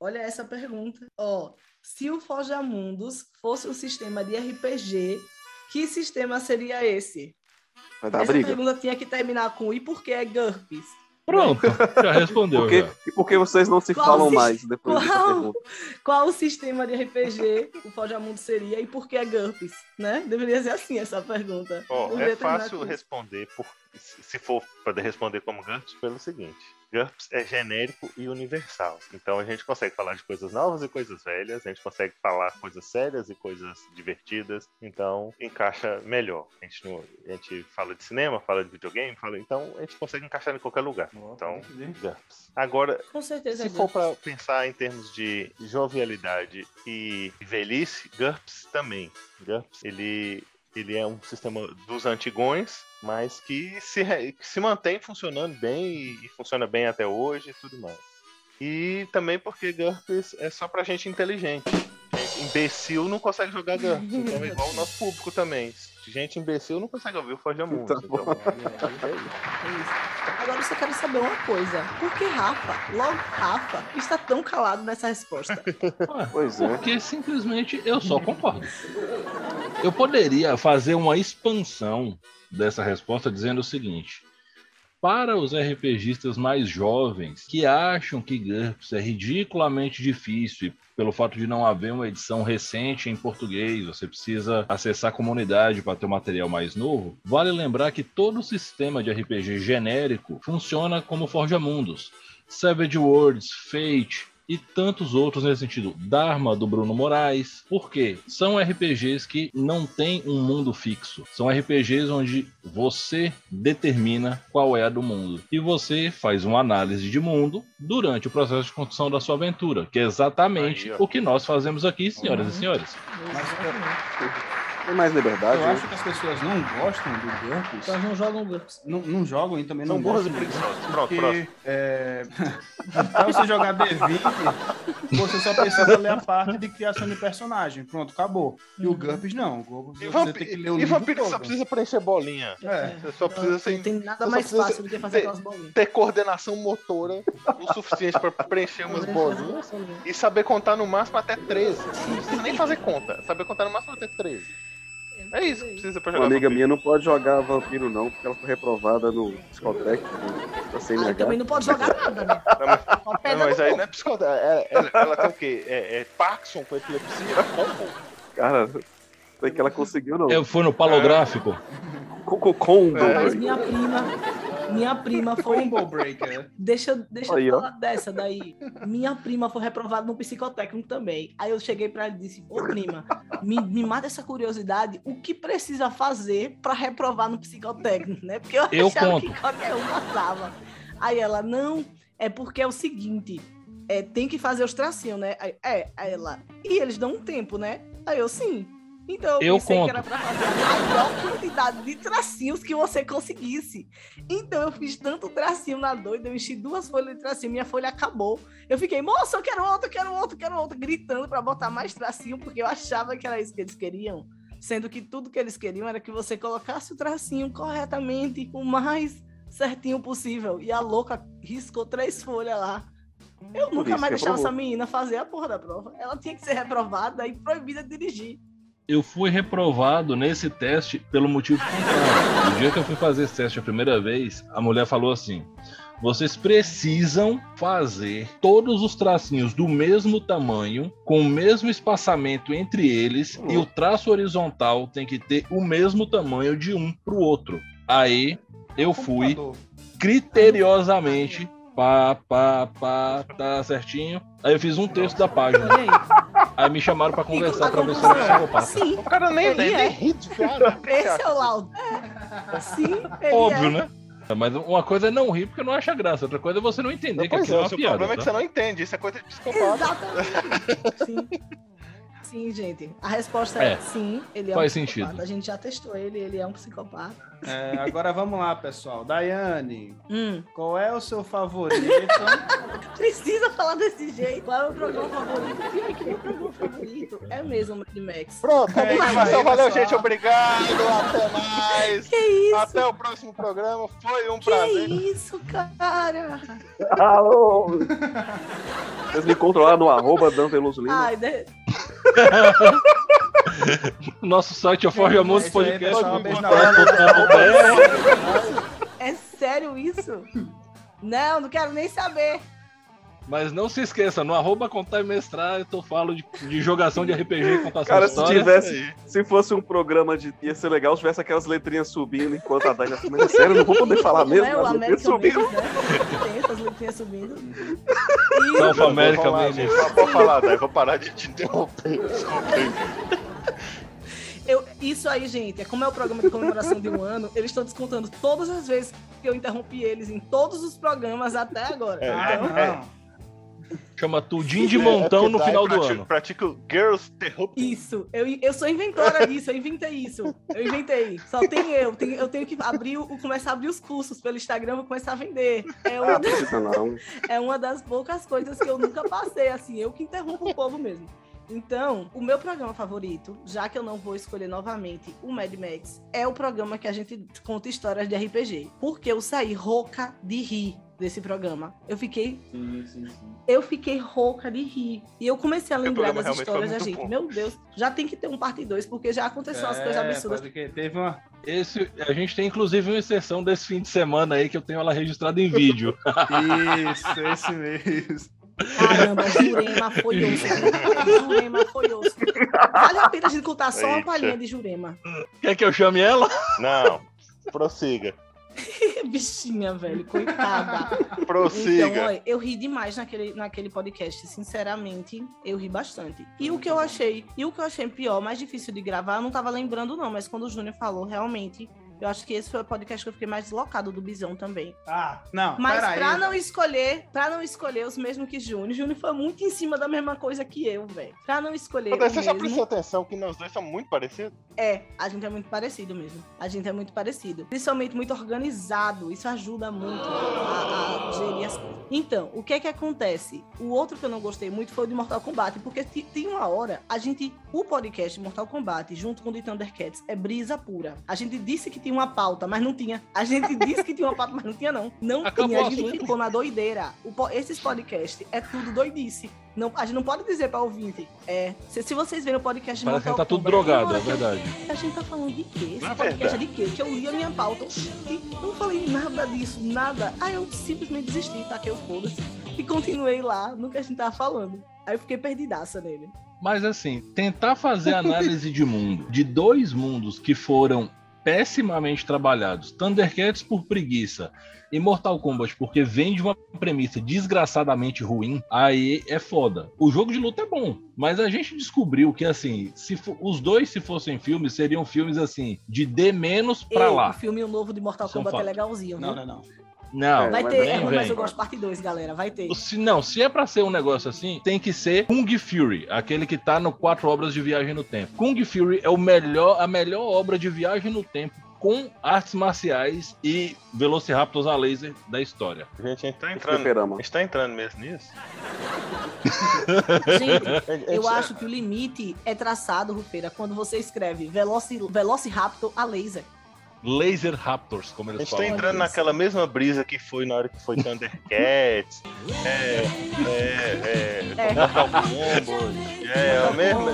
Olha essa pergunta. Ó, se o Forja Mundos fosse um sistema de RPG, que sistema seria esse? Vai dar essa briga. pergunta tinha que terminar com e por que é GURPS? Pronto, já respondeu. Por que, já. e por que vocês não se Qual falam mais depois dessa qual- pergunta? Qual o sistema de RPG o Forja Mundos seria e por que é GURPS? Né? Deveria ser assim essa pergunta. Deveria é fácil responder, por, se for poder responder como GURPS, pelo seguinte. GURPS é genérico e universal. Então a gente consegue falar de coisas novas e coisas velhas, a gente consegue falar coisas sérias e coisas divertidas, então encaixa melhor. A gente, não- a gente fala de cinema, fala de videogame, fala, então a gente consegue encaixar em qualquer lugar. Então, GURPS. Agora, Com certeza é se for GURPS. para pensar em termos de jovialidade e velhice, GURPS também. GURPS, ele, ele é um sistema dos antigões, mas que se, que se mantém funcionando bem e, e funciona bem até hoje e tudo mais. E também porque GURPS é só pra gente inteligente. Gente imbecil não consegue jogar GURPS, então é igual o nosso público também. Gente imbecil não consegue ouvir o Forja Mundo. Tá então, é isso. É isso. Agora eu só quero saber uma coisa. Por que Rafa, logo Rafa, está tão calado nessa resposta? Pois é. Porque simplesmente eu só concordo. Eu poderia fazer uma expansão dessa resposta dizendo o seguinte: para os RPGistas mais jovens que acham que GURPS é ridiculamente difícil pelo fato de não haver uma edição recente em português, você precisa acessar a comunidade para ter um material mais novo, vale lembrar que todo sistema de RPG genérico funciona como Forja Mundos. Savage Worlds, Fate, e tantos outros nesse sentido. Dharma do Bruno Moraes. Por quê? São RPGs que não têm um mundo fixo. São RPGs onde você determina qual é a do mundo. E você faz uma análise de mundo durante o processo de construção da sua aventura, que é exatamente Aí, o que nós fazemos aqui, senhoras e senhores. Tem mais liberdade? Eu né? acho que as pessoas não gostam do GURPS. Elas não jogam GURPS. Não, não jogam e também São não burras e gostam. preguiçosas. Pronto, Porque, é, pra você jogar D20, você só precisa ler a parte de criação de personagem. Pronto, acabou. E o GURPS não. O GURPS E, você vampi- tem que ler o e livro vampiro só precisa preencher bolinha. É. Você só precisa ser, Não tem nada você só mais fácil do que fazer ter- aquelas bolinhas. ter coordenação motora o suficiente para preencher umas bolinhas e saber contar no máximo até 13. Não precisa nem fazer conta. Saber contar no máximo até 13. É isso que precisa pra Uma jogar. amiga vampiro. minha não pode jogar vampiro, não, porque ela foi reprovada no Psicotec, da Ah, CNH. também não pode jogar nada, né? Não, mas, não, mas aí não é psicodélica. Ela, ela, ela tem o quê? É, é Parkinson com epilepsia? Cara, foi que ela conseguiu, não. Eu fui no palográfico. Com, com, Mas minha prima, minha prima foi. Combo Breaker. Deixa, eu- deixa Aí, eu ó. falar dessa daí. Minha prima foi reprovada no psicotécnico também. Aí eu cheguei pra ela e disse: Ô prima, me, me mata essa curiosidade. O que precisa fazer pra reprovar no psicotécnico, né? Porque eu, Eu achava conto. que qualquer um passava. Aí ela: Não, é porque é o seguinte. É, tem que fazer os tracinhos, né? Aí, é, aí ela. E eles dão um tempo, né? Aí eu sim. Então eu, Eu pensei conto. que era pra fazer a maior quantidade de tracinhos que você conseguisse. Então eu fiz tanto tracinho na doida, eu enchi duas folhas de tracinho, minha folha acabou. Eu fiquei, moça, eu quero outro, quero outro, quero outro, gritando pra botar mais tracinho, porque eu achava que era isso que eles queriam. Sendo que tudo que eles queriam era que você colocasse o tracinho corretamente, o mais certinho possível. E a louca riscou três folhas lá. Eu Por nunca mais deixava essa menina fazer a porra da prova. Ela tinha que ser reprovada e proibida de dirigir. Eu fui reprovado nesse teste pelo motivo contrário. No dia que eu fui fazer esse teste a primeira vez, a mulher falou assim: vocês precisam fazer todos os tracinhos do mesmo tamanho, com o mesmo espaçamento entre eles, e o traço horizontal tem que ter o mesmo tamanho de um para o outro. Aí eu fui, criteriosamente. Pá, pá, pá, tá certinho. Aí eu fiz um terço da página. Aí me chamaram pra conversar pra ver se eu era psicopata. Sim. O cara nem, nem, é. nem ri de piada. Esse é o laudo. Sim, ele Óbvio, é. né? Mas uma coisa é não rir porque não acha graça, outra coisa é você não entender que Pois aquilo é, é o uma piada. problema é que tá? você não entende. Isso é coisa de psicopata. Exatamente. Sim. Sim, gente. A resposta é, É. sim, ele é Faz um psicopata. sentido. A gente já testou ele, ele é um psicopata. É, agora vamos lá, pessoal. Daiane, Hum. qual é o seu favorito? Precisa falar desse jeito. Qual é o programa favorito? Pior que meu programa favorito é mesmo o Mad Max. Pronto, É Então, valeu, pessoal. gente. Obrigado. Até mais. Que isso? Até o próximo programa. Foi um Que prazer. isso, cara? Alô! Vocês me controlaram no arroba Dan Veloso Lima. Ai, de... Nosso site é o Forja Podcast. Beijo na É sério isso? Não, não quero nem saber. Mas não se esqueça, no arroba contar e mestrar, eu falo de, de jogação de RPG e contação Cara, de se história. tivesse, se fosse um programa de. ia ser legal se tivesse aquelas letrinhas subindo enquanto a Daina assim, mas é sério, eu não vou poder falar mesmo. Não é o as letrinhas subindo. Né? Tem essas letrinhas subindo. South America, Vou falar, man. gente, só Pode falar, daí. Vou parar de te interromper. Eu, isso aí, gente, é como é o programa de comemoração de um ano, eles estão descontando todas as vezes que eu interrompi eles em todos os programas até agora. É, então, é, Chama Tudinho de Montão no final do ano. Pratica o Girls Interrupting. Isso, eu, eu sou inventora disso, eu inventei isso. Eu inventei. Só tem eu. tem- eu tenho que abrir, o, começar a abrir os cursos pelo Instagram, vou começar a vender. É uma, Ah, não. é uma das poucas coisas que eu nunca passei, assim, eu que interrompo o povo mesmo. Então, o meu programa favorito, já que eu não vou escolher novamente o Mad Max, é o programa que a gente conta histórias de RPG. Porque eu saí rouca de rir desse programa. Eu fiquei Sim, sim, sim. eu fiquei rouca de rir. E eu comecei a lembrar das histórias da gente. bom. Meu Deus, já tem que ter um parte 2, porque já aconteceu É, coisas absurdas. teve uma. Esse, a gente tem inclusive uma exceção desse fim de semana aí que eu tenho ela registrada em vídeo. Isso, esse mesmo. Caramba, Jurema foi osso. Jurema foi osso. Vale a pena a gente contar só uma Eita. palhinha de Jurema. Quer que eu chame ela? Não, prossiga. Bichinha, velho, coitada. Prossiga. Então, olha, eu ri demais naquele, naquele podcast, sinceramente, eu ri bastante. E o que eu achei, e o que eu achei pior, mais difícil de gravar, eu não tava lembrando não, mas quando o Júnior falou, realmente, eu acho que esse foi o podcast que eu fiquei mais deslocado do Bisão também. Ah, não. Mas peraí, pra não escolher, para não escolher os mesmos que Júnior, Júnior foi muito em cima da mesma coisa que eu, velho. Pra não escolher Mas você já prestou mesmo, atenção que nós dois somos muito parecidos? é, a gente é muito parecido mesmo. A gente é muito parecido. Principalmente muito organizado. Isso ajuda muito a, a gerir as coisas. Então, o que é que acontece? O outro que eu não gostei muito foi o de Mortal Kombat, porque tem uma hora, a gente, o podcast Mortal Kombat, junto com o de Thundercats, é brisa pura. A gente disse que tinha uma pauta, mas não tinha. A gente disse que tinha uma pauta, mas não tinha, não. Não Acabou tinha. A gente assunto. ficou na doideira. O po- esses podcasts é tudo doidice. Não, a gente não pode dizer pra ouvinte. É, se, se vocês verem o podcast Parece que tá tudo drogado, é que eu- verdade. a gente tá falando de quê? Esse Na podcast verdade. é de quê? Que eu li a minha pauta e não falei nada disso, nada. Aí eu simplesmente desisti, taquei o foda-se e continuei lá no que a gente tava falando. Aí eu fiquei perdidaça nele. Mas assim, tentar fazer análise de mundo, de dois mundos que foram pessimamente trabalhados, Thundercats por preguiça e Mortal Kombat porque vem de uma premissa desgraçadamente ruim, aí é foda. O jogo de luta é bom, mas a gente descobriu que assim, se os dois se fossem filmes, seriam filmes assim, de D menos pra Ei, lá. O filme novo de Mortal São Kombat é fatos. legalzinho, Não, viu? não, não. Não, Vai mas ter, é mas eu gosto parte 2, galera. Vai ter. Se, não, se é pra ser um negócio assim, tem que ser Kung Fury, aquele que tá no Quatro Obras de Viagem no Tempo. Kung Fury é o melhor, a melhor obra de viagem no tempo com artes marciais e Velociraptors a laser da história. Gente, a gente tá entrando. A gente tá entrando mesmo nisso? Gente, eu acho que o limite é traçado, Rufeira, quando você escreve Veloci, Velociraptor a laser. Laser Raptors, como A eles gente tá falam. entrando naquela mesma brisa que foi na hora que foi Thundercats. é, é, é, É. Mortal Kombat. É, é a mesma.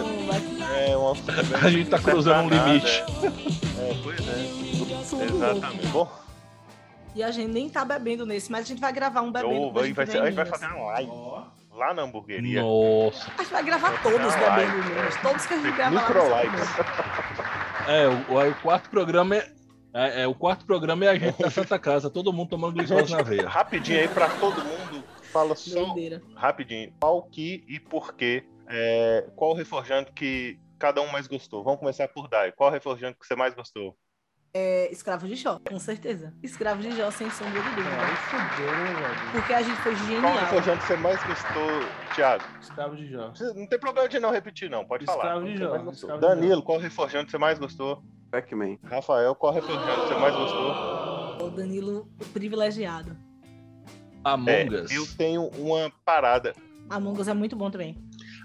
É uma. A gente tá cruzando um limite. É, pois é. Exatamente. Bom, E a gente nem tá bebendo nesse, mas a gente vai gravar um bebendo. a vai, gente vai, a gente vai fazer uma live lá na hamburgueria. Nossa. A gente vai gravar todos Vai. bebendo em Minas. Todos que a gente grava lá. Micro lives. bebendo. É, o, o quarto programa é É, é, o quarto programa é a gente da Santa Casa, todo mundo tomando glicose na veia. Rapidinho aí pra todo mundo. Fala só Doideira. rapidinho. Qual que e por quê? É, qual o reforjante que cada um mais gostou? Vamos começar por Dai. Qual o reforjante que você mais gostou? É, Escravo de Jó, com certeza. Escravo de Jó, sem sombra de dúvida. Aí fudeu, né? Porque a gente foi Qual o genial. reforjante que você mais gostou, Thiago? Escravo de Jó. Não tem problema de não repetir, não. Pode falar. Escravo de Qual que Jó, escravo de Danilo, qual o reforjante que você mais gostou? Pac-Man. Rafael, qual o que você mais gostou? O Danilo privilegiado. Among É, Us. eu tenho uma parada. Among Us é muito bom também.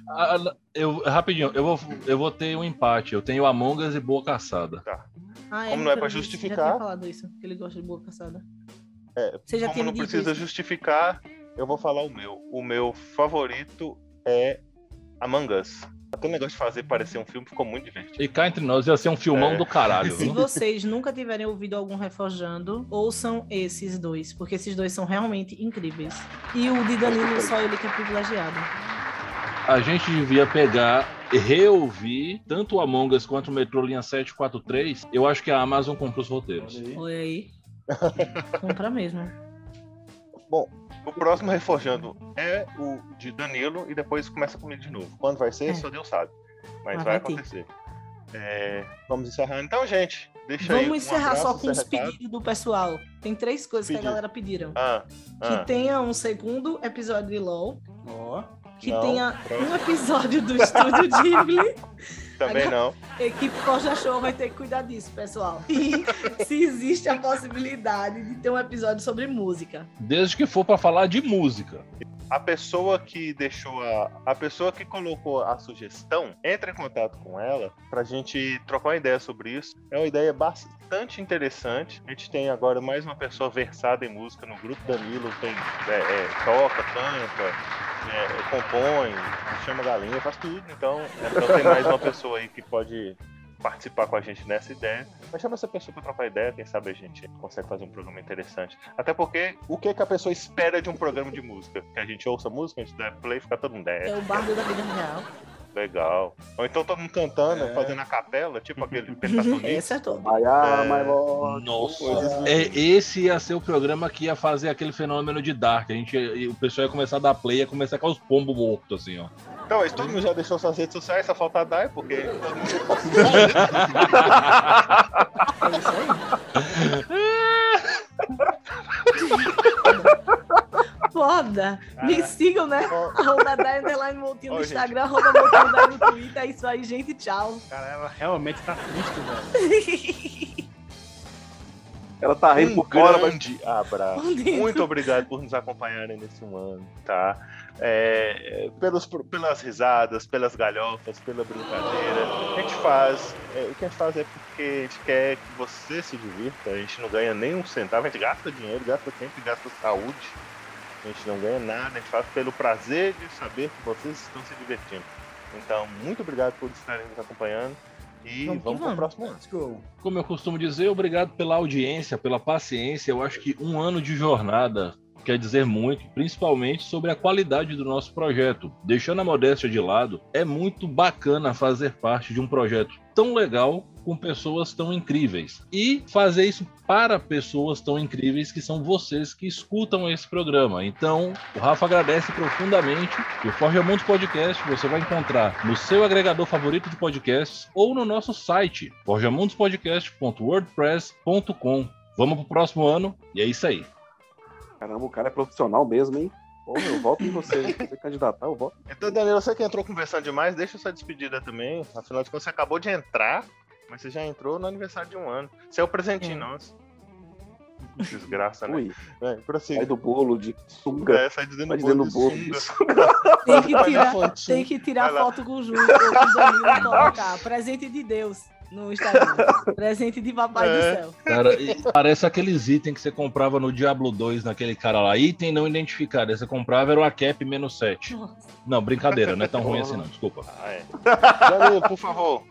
Ah, eu, rapidinho, eu vou, eu vou ter um empate. Eu tenho Among Us e Boa Caçada. Tá. Ah, Como não é visto, justificar. Já tinha falado isso, que ele gosta de boa caçada. É, Você já como não precisa isso. justificar, eu vou falar o meu. O meu favorito é Among Us. Aquele negócio de fazer parecer um filme ficou muito divertido. E cá entre nós ia ser um filmão É. do caralho. Se vocês nunca tiverem ouvido algum Reforjando, ouçam esses dois, porque esses dois são realmente incríveis. E o de Danilo, só ele que é privilegiado. A gente devia pegar e reouvir tanto o Among Us quanto o Metrô Linha 743. Eu acho que a Amazon comprou os roteiros. Olha aí. Compra mesmo. Bom, o próximo reforjando é o de Danilo e depois começa comigo de novo. Quando vai ser, É. só Deus sabe. Mas vai vai acontecer. É, vamos encerrar. Então, gente, deixa aí. Vamos um encerrar só abraço, com os pedidos do pessoal. Tem três coisas que a Pedido. galera pediram. Ah, Que ah. tenha um segundo episódio de LOL. Ó. Que Não, tenha pronto. um episódio do Estúdio Ghibli. Também Agora- não. A equipe Forja Show vai ter que cuidar disso, pessoal. E se existe a possibilidade de ter um episódio sobre música. Desde que for pra falar de música. A pessoa que deixou a. A pessoa que colocou a sugestão, entra em contato com ela pra gente trocar uma ideia sobre isso. É uma ideia bastante interessante. A gente tem agora mais uma pessoa versada em música no grupo. Danilo tem, é, é, toca, canta, é, compõe, chama galinha, faz tudo. Então, então tem mais uma pessoa aí que pode participar com a gente nessa ideia. Mas chama essa pessoa pra trocar ideia, quem sabe a gente consegue fazer um programa interessante. Até porque, o que, que a pessoa espera de um programa de música? Que a gente ouça música, a gente dá play e fica todo mundo. É É, o bardo da vida real. Legal. Ou então todo mundo cantando, É. fazendo a capela, tipo aquele pentatonista. Esse é todo. Ah, É. Nossa. É, esse ia ser o programa que ia fazer aquele fenômeno de Dark. A gente, o pessoal ia começar a dar play, ia começar com os pombos mortos, assim, ó. Então, mas todo mundo já deixou suas redes sociais, só falta a Dai, porque todo mundo É isso aí. Foda! Me sigam, né? Arroba Dai Underline Moutinho no gente. Instagram, arroba Dai no Twitter. É isso aí, gente. Tchau. Cara, ela realmente tá triste, velho. Ela tá rindo um por fora, mas abraço. Muito obrigado por nos acompanharem nesse ano, tá? É, pelos, pelas risadas, pelas galhofas, pela brincadeira. A gente faz. é, o que a gente faz é porque a gente quer que você se divirta. A gente não ganha nem um centavo, a gente gasta dinheiro, gasta tempo e gasta saúde. A gente não ganha nada, a gente faz pelo prazer de saber que vocês estão se divertindo. Então, muito obrigado por estarem nos acompanhando. E Vamos vamos, para o próximo ano. Let's go. Como eu costumo dizer, obrigado pela audiência, pela paciência. Eu acho que um ano de jornada quer dizer muito, principalmente sobre a qualidade do nosso projeto. Deixando a modéstia de lado, é muito bacana fazer parte de um projeto tão legal com pessoas tão incríveis e fazer isso para pessoas tão incríveis que são vocês que escutam esse programa. Então, o Rafa agradece profundamente e o Forja Mundos Podcast você vai encontrar no seu agregador favorito de podcasts ou no nosso site forjamundospodcast.wordpress.com. Vamos pro próximo ano e é isso aí. Caramba, o cara é profissional mesmo, hein? Porra, eu voto em você. Se você candidatar, eu voto. Então, Danilo, você que entrou conversando demais, deixa sua despedida também. Afinal de contas, você acabou de entrar, mas você já entrou no aniversário de um ano. Você é o presentinho nosso. Desgraça, né? Ui, É, prossiga. sai do bolo de sunga. É, sai dizendo Vai bolo de bolo de sunga. Tem que tirar, tem que tirar foto com o Ju, ou com o Danilo colocar. Presente de Deus no Instagram. Presente de papai É. do céu. Cara, parece aqueles itens que você comprava no Diablo 2, naquele cara lá. Item não identificado. Você comprava era uma cap menos 7. Não, brincadeira, não é tão ruim assim não, desculpa. Ah, é. Por favor.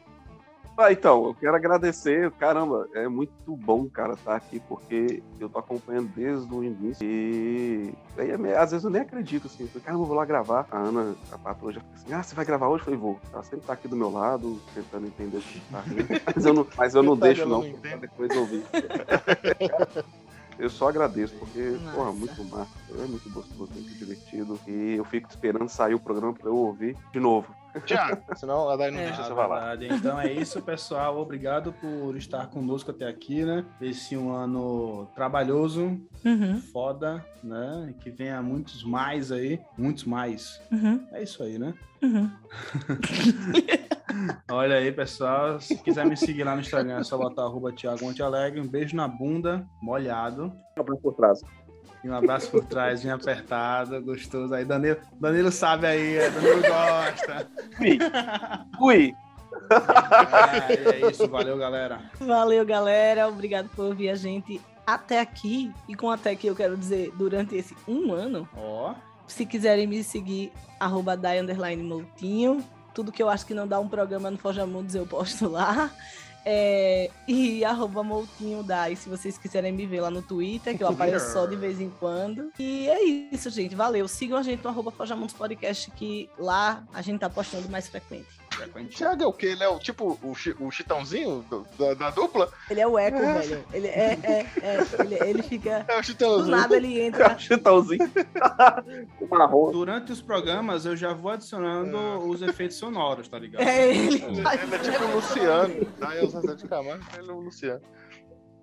Ah, então, eu quero agradecer, caramba, é muito bom, cara, estar aqui, porque eu tô acompanhando desde o início e aí, é às vezes eu nem acredito, assim, eu falei, caramba, eu vou lá gravar. A Ana, a patroa já fica assim, ah, você vai gravar hoje? Eu falei, vou. Ela sempre tá aqui do meu lado, tentando entender o que tá rindo, mas eu não, mas eu não deixo não, não depois ouvir. Eu só agradeço, porque, porra, muito massa. É muito gostoso, muito divertido. E eu fico esperando sair o programa pra eu ouvir de novo. Tiago, senão a Dai não É, deixa você a falar. verdade. Então é isso, pessoal. Obrigado por estar conosco até aqui, né? Esse um ano trabalhoso, Uhum. foda, né? Que venha muitos mais aí. Muitos mais. Uhum. É isso aí, né? Uhum. Olha aí, pessoal. Se quiser me seguir lá no Instagram, é só botar arroba Thiago Monte Alegre. Um beijo na bunda, molhado. Um abraço por trás. E um abraço por trás, bem apertado, gostoso. Aí, Danilo, Danilo sabe aí, é, Danilo gosta. Fui. Fui. É, é isso, valeu, galera. Valeu, galera. Obrigado por ouvir a gente até aqui. E com até aqui eu quero dizer durante esse um ano. Ó. Se quiserem me seguir, arroba Dai Moutinho. Tudo que eu acho que não dá um programa no Forja Mundos eu posto lá. É, e arroba Moutinho Dai, se vocês quiserem me ver lá no Twitter, que eu apareço só de vez em quando. E é isso, gente. Valeu. Sigam a gente no arroba Forja Mundos Podcast, que lá a gente tá postando mais frequente. Thiago é o quê? Ele é o tipo o, chi- o chitãozinho do- da, da dupla? Ele é o Eco, É. velho. Ele é, é, é. Ele, ele fica. É o chitãozinho. Do nada ele entra. Chitãozinho. Durante os programas eu já vou adicionando os efeitos sonoros, tá ligado? É, ele Ele é tipo o Luciano. Daí o Zezé de Camargo, ele é o Luciano.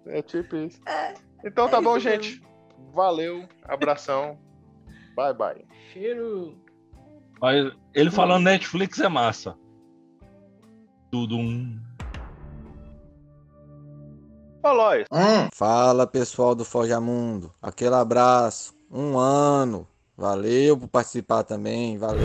É tipo isso. Então tá é bom, isso mesmo. gente. Valeu. Abração. Bye, bye. Cheiro. Mas ele falando Netflix é massa. Tudo um. Ô, Lois. Fala pessoal do Forja Mundo, aquele abraço, um ano, valeu por participar também, valeu.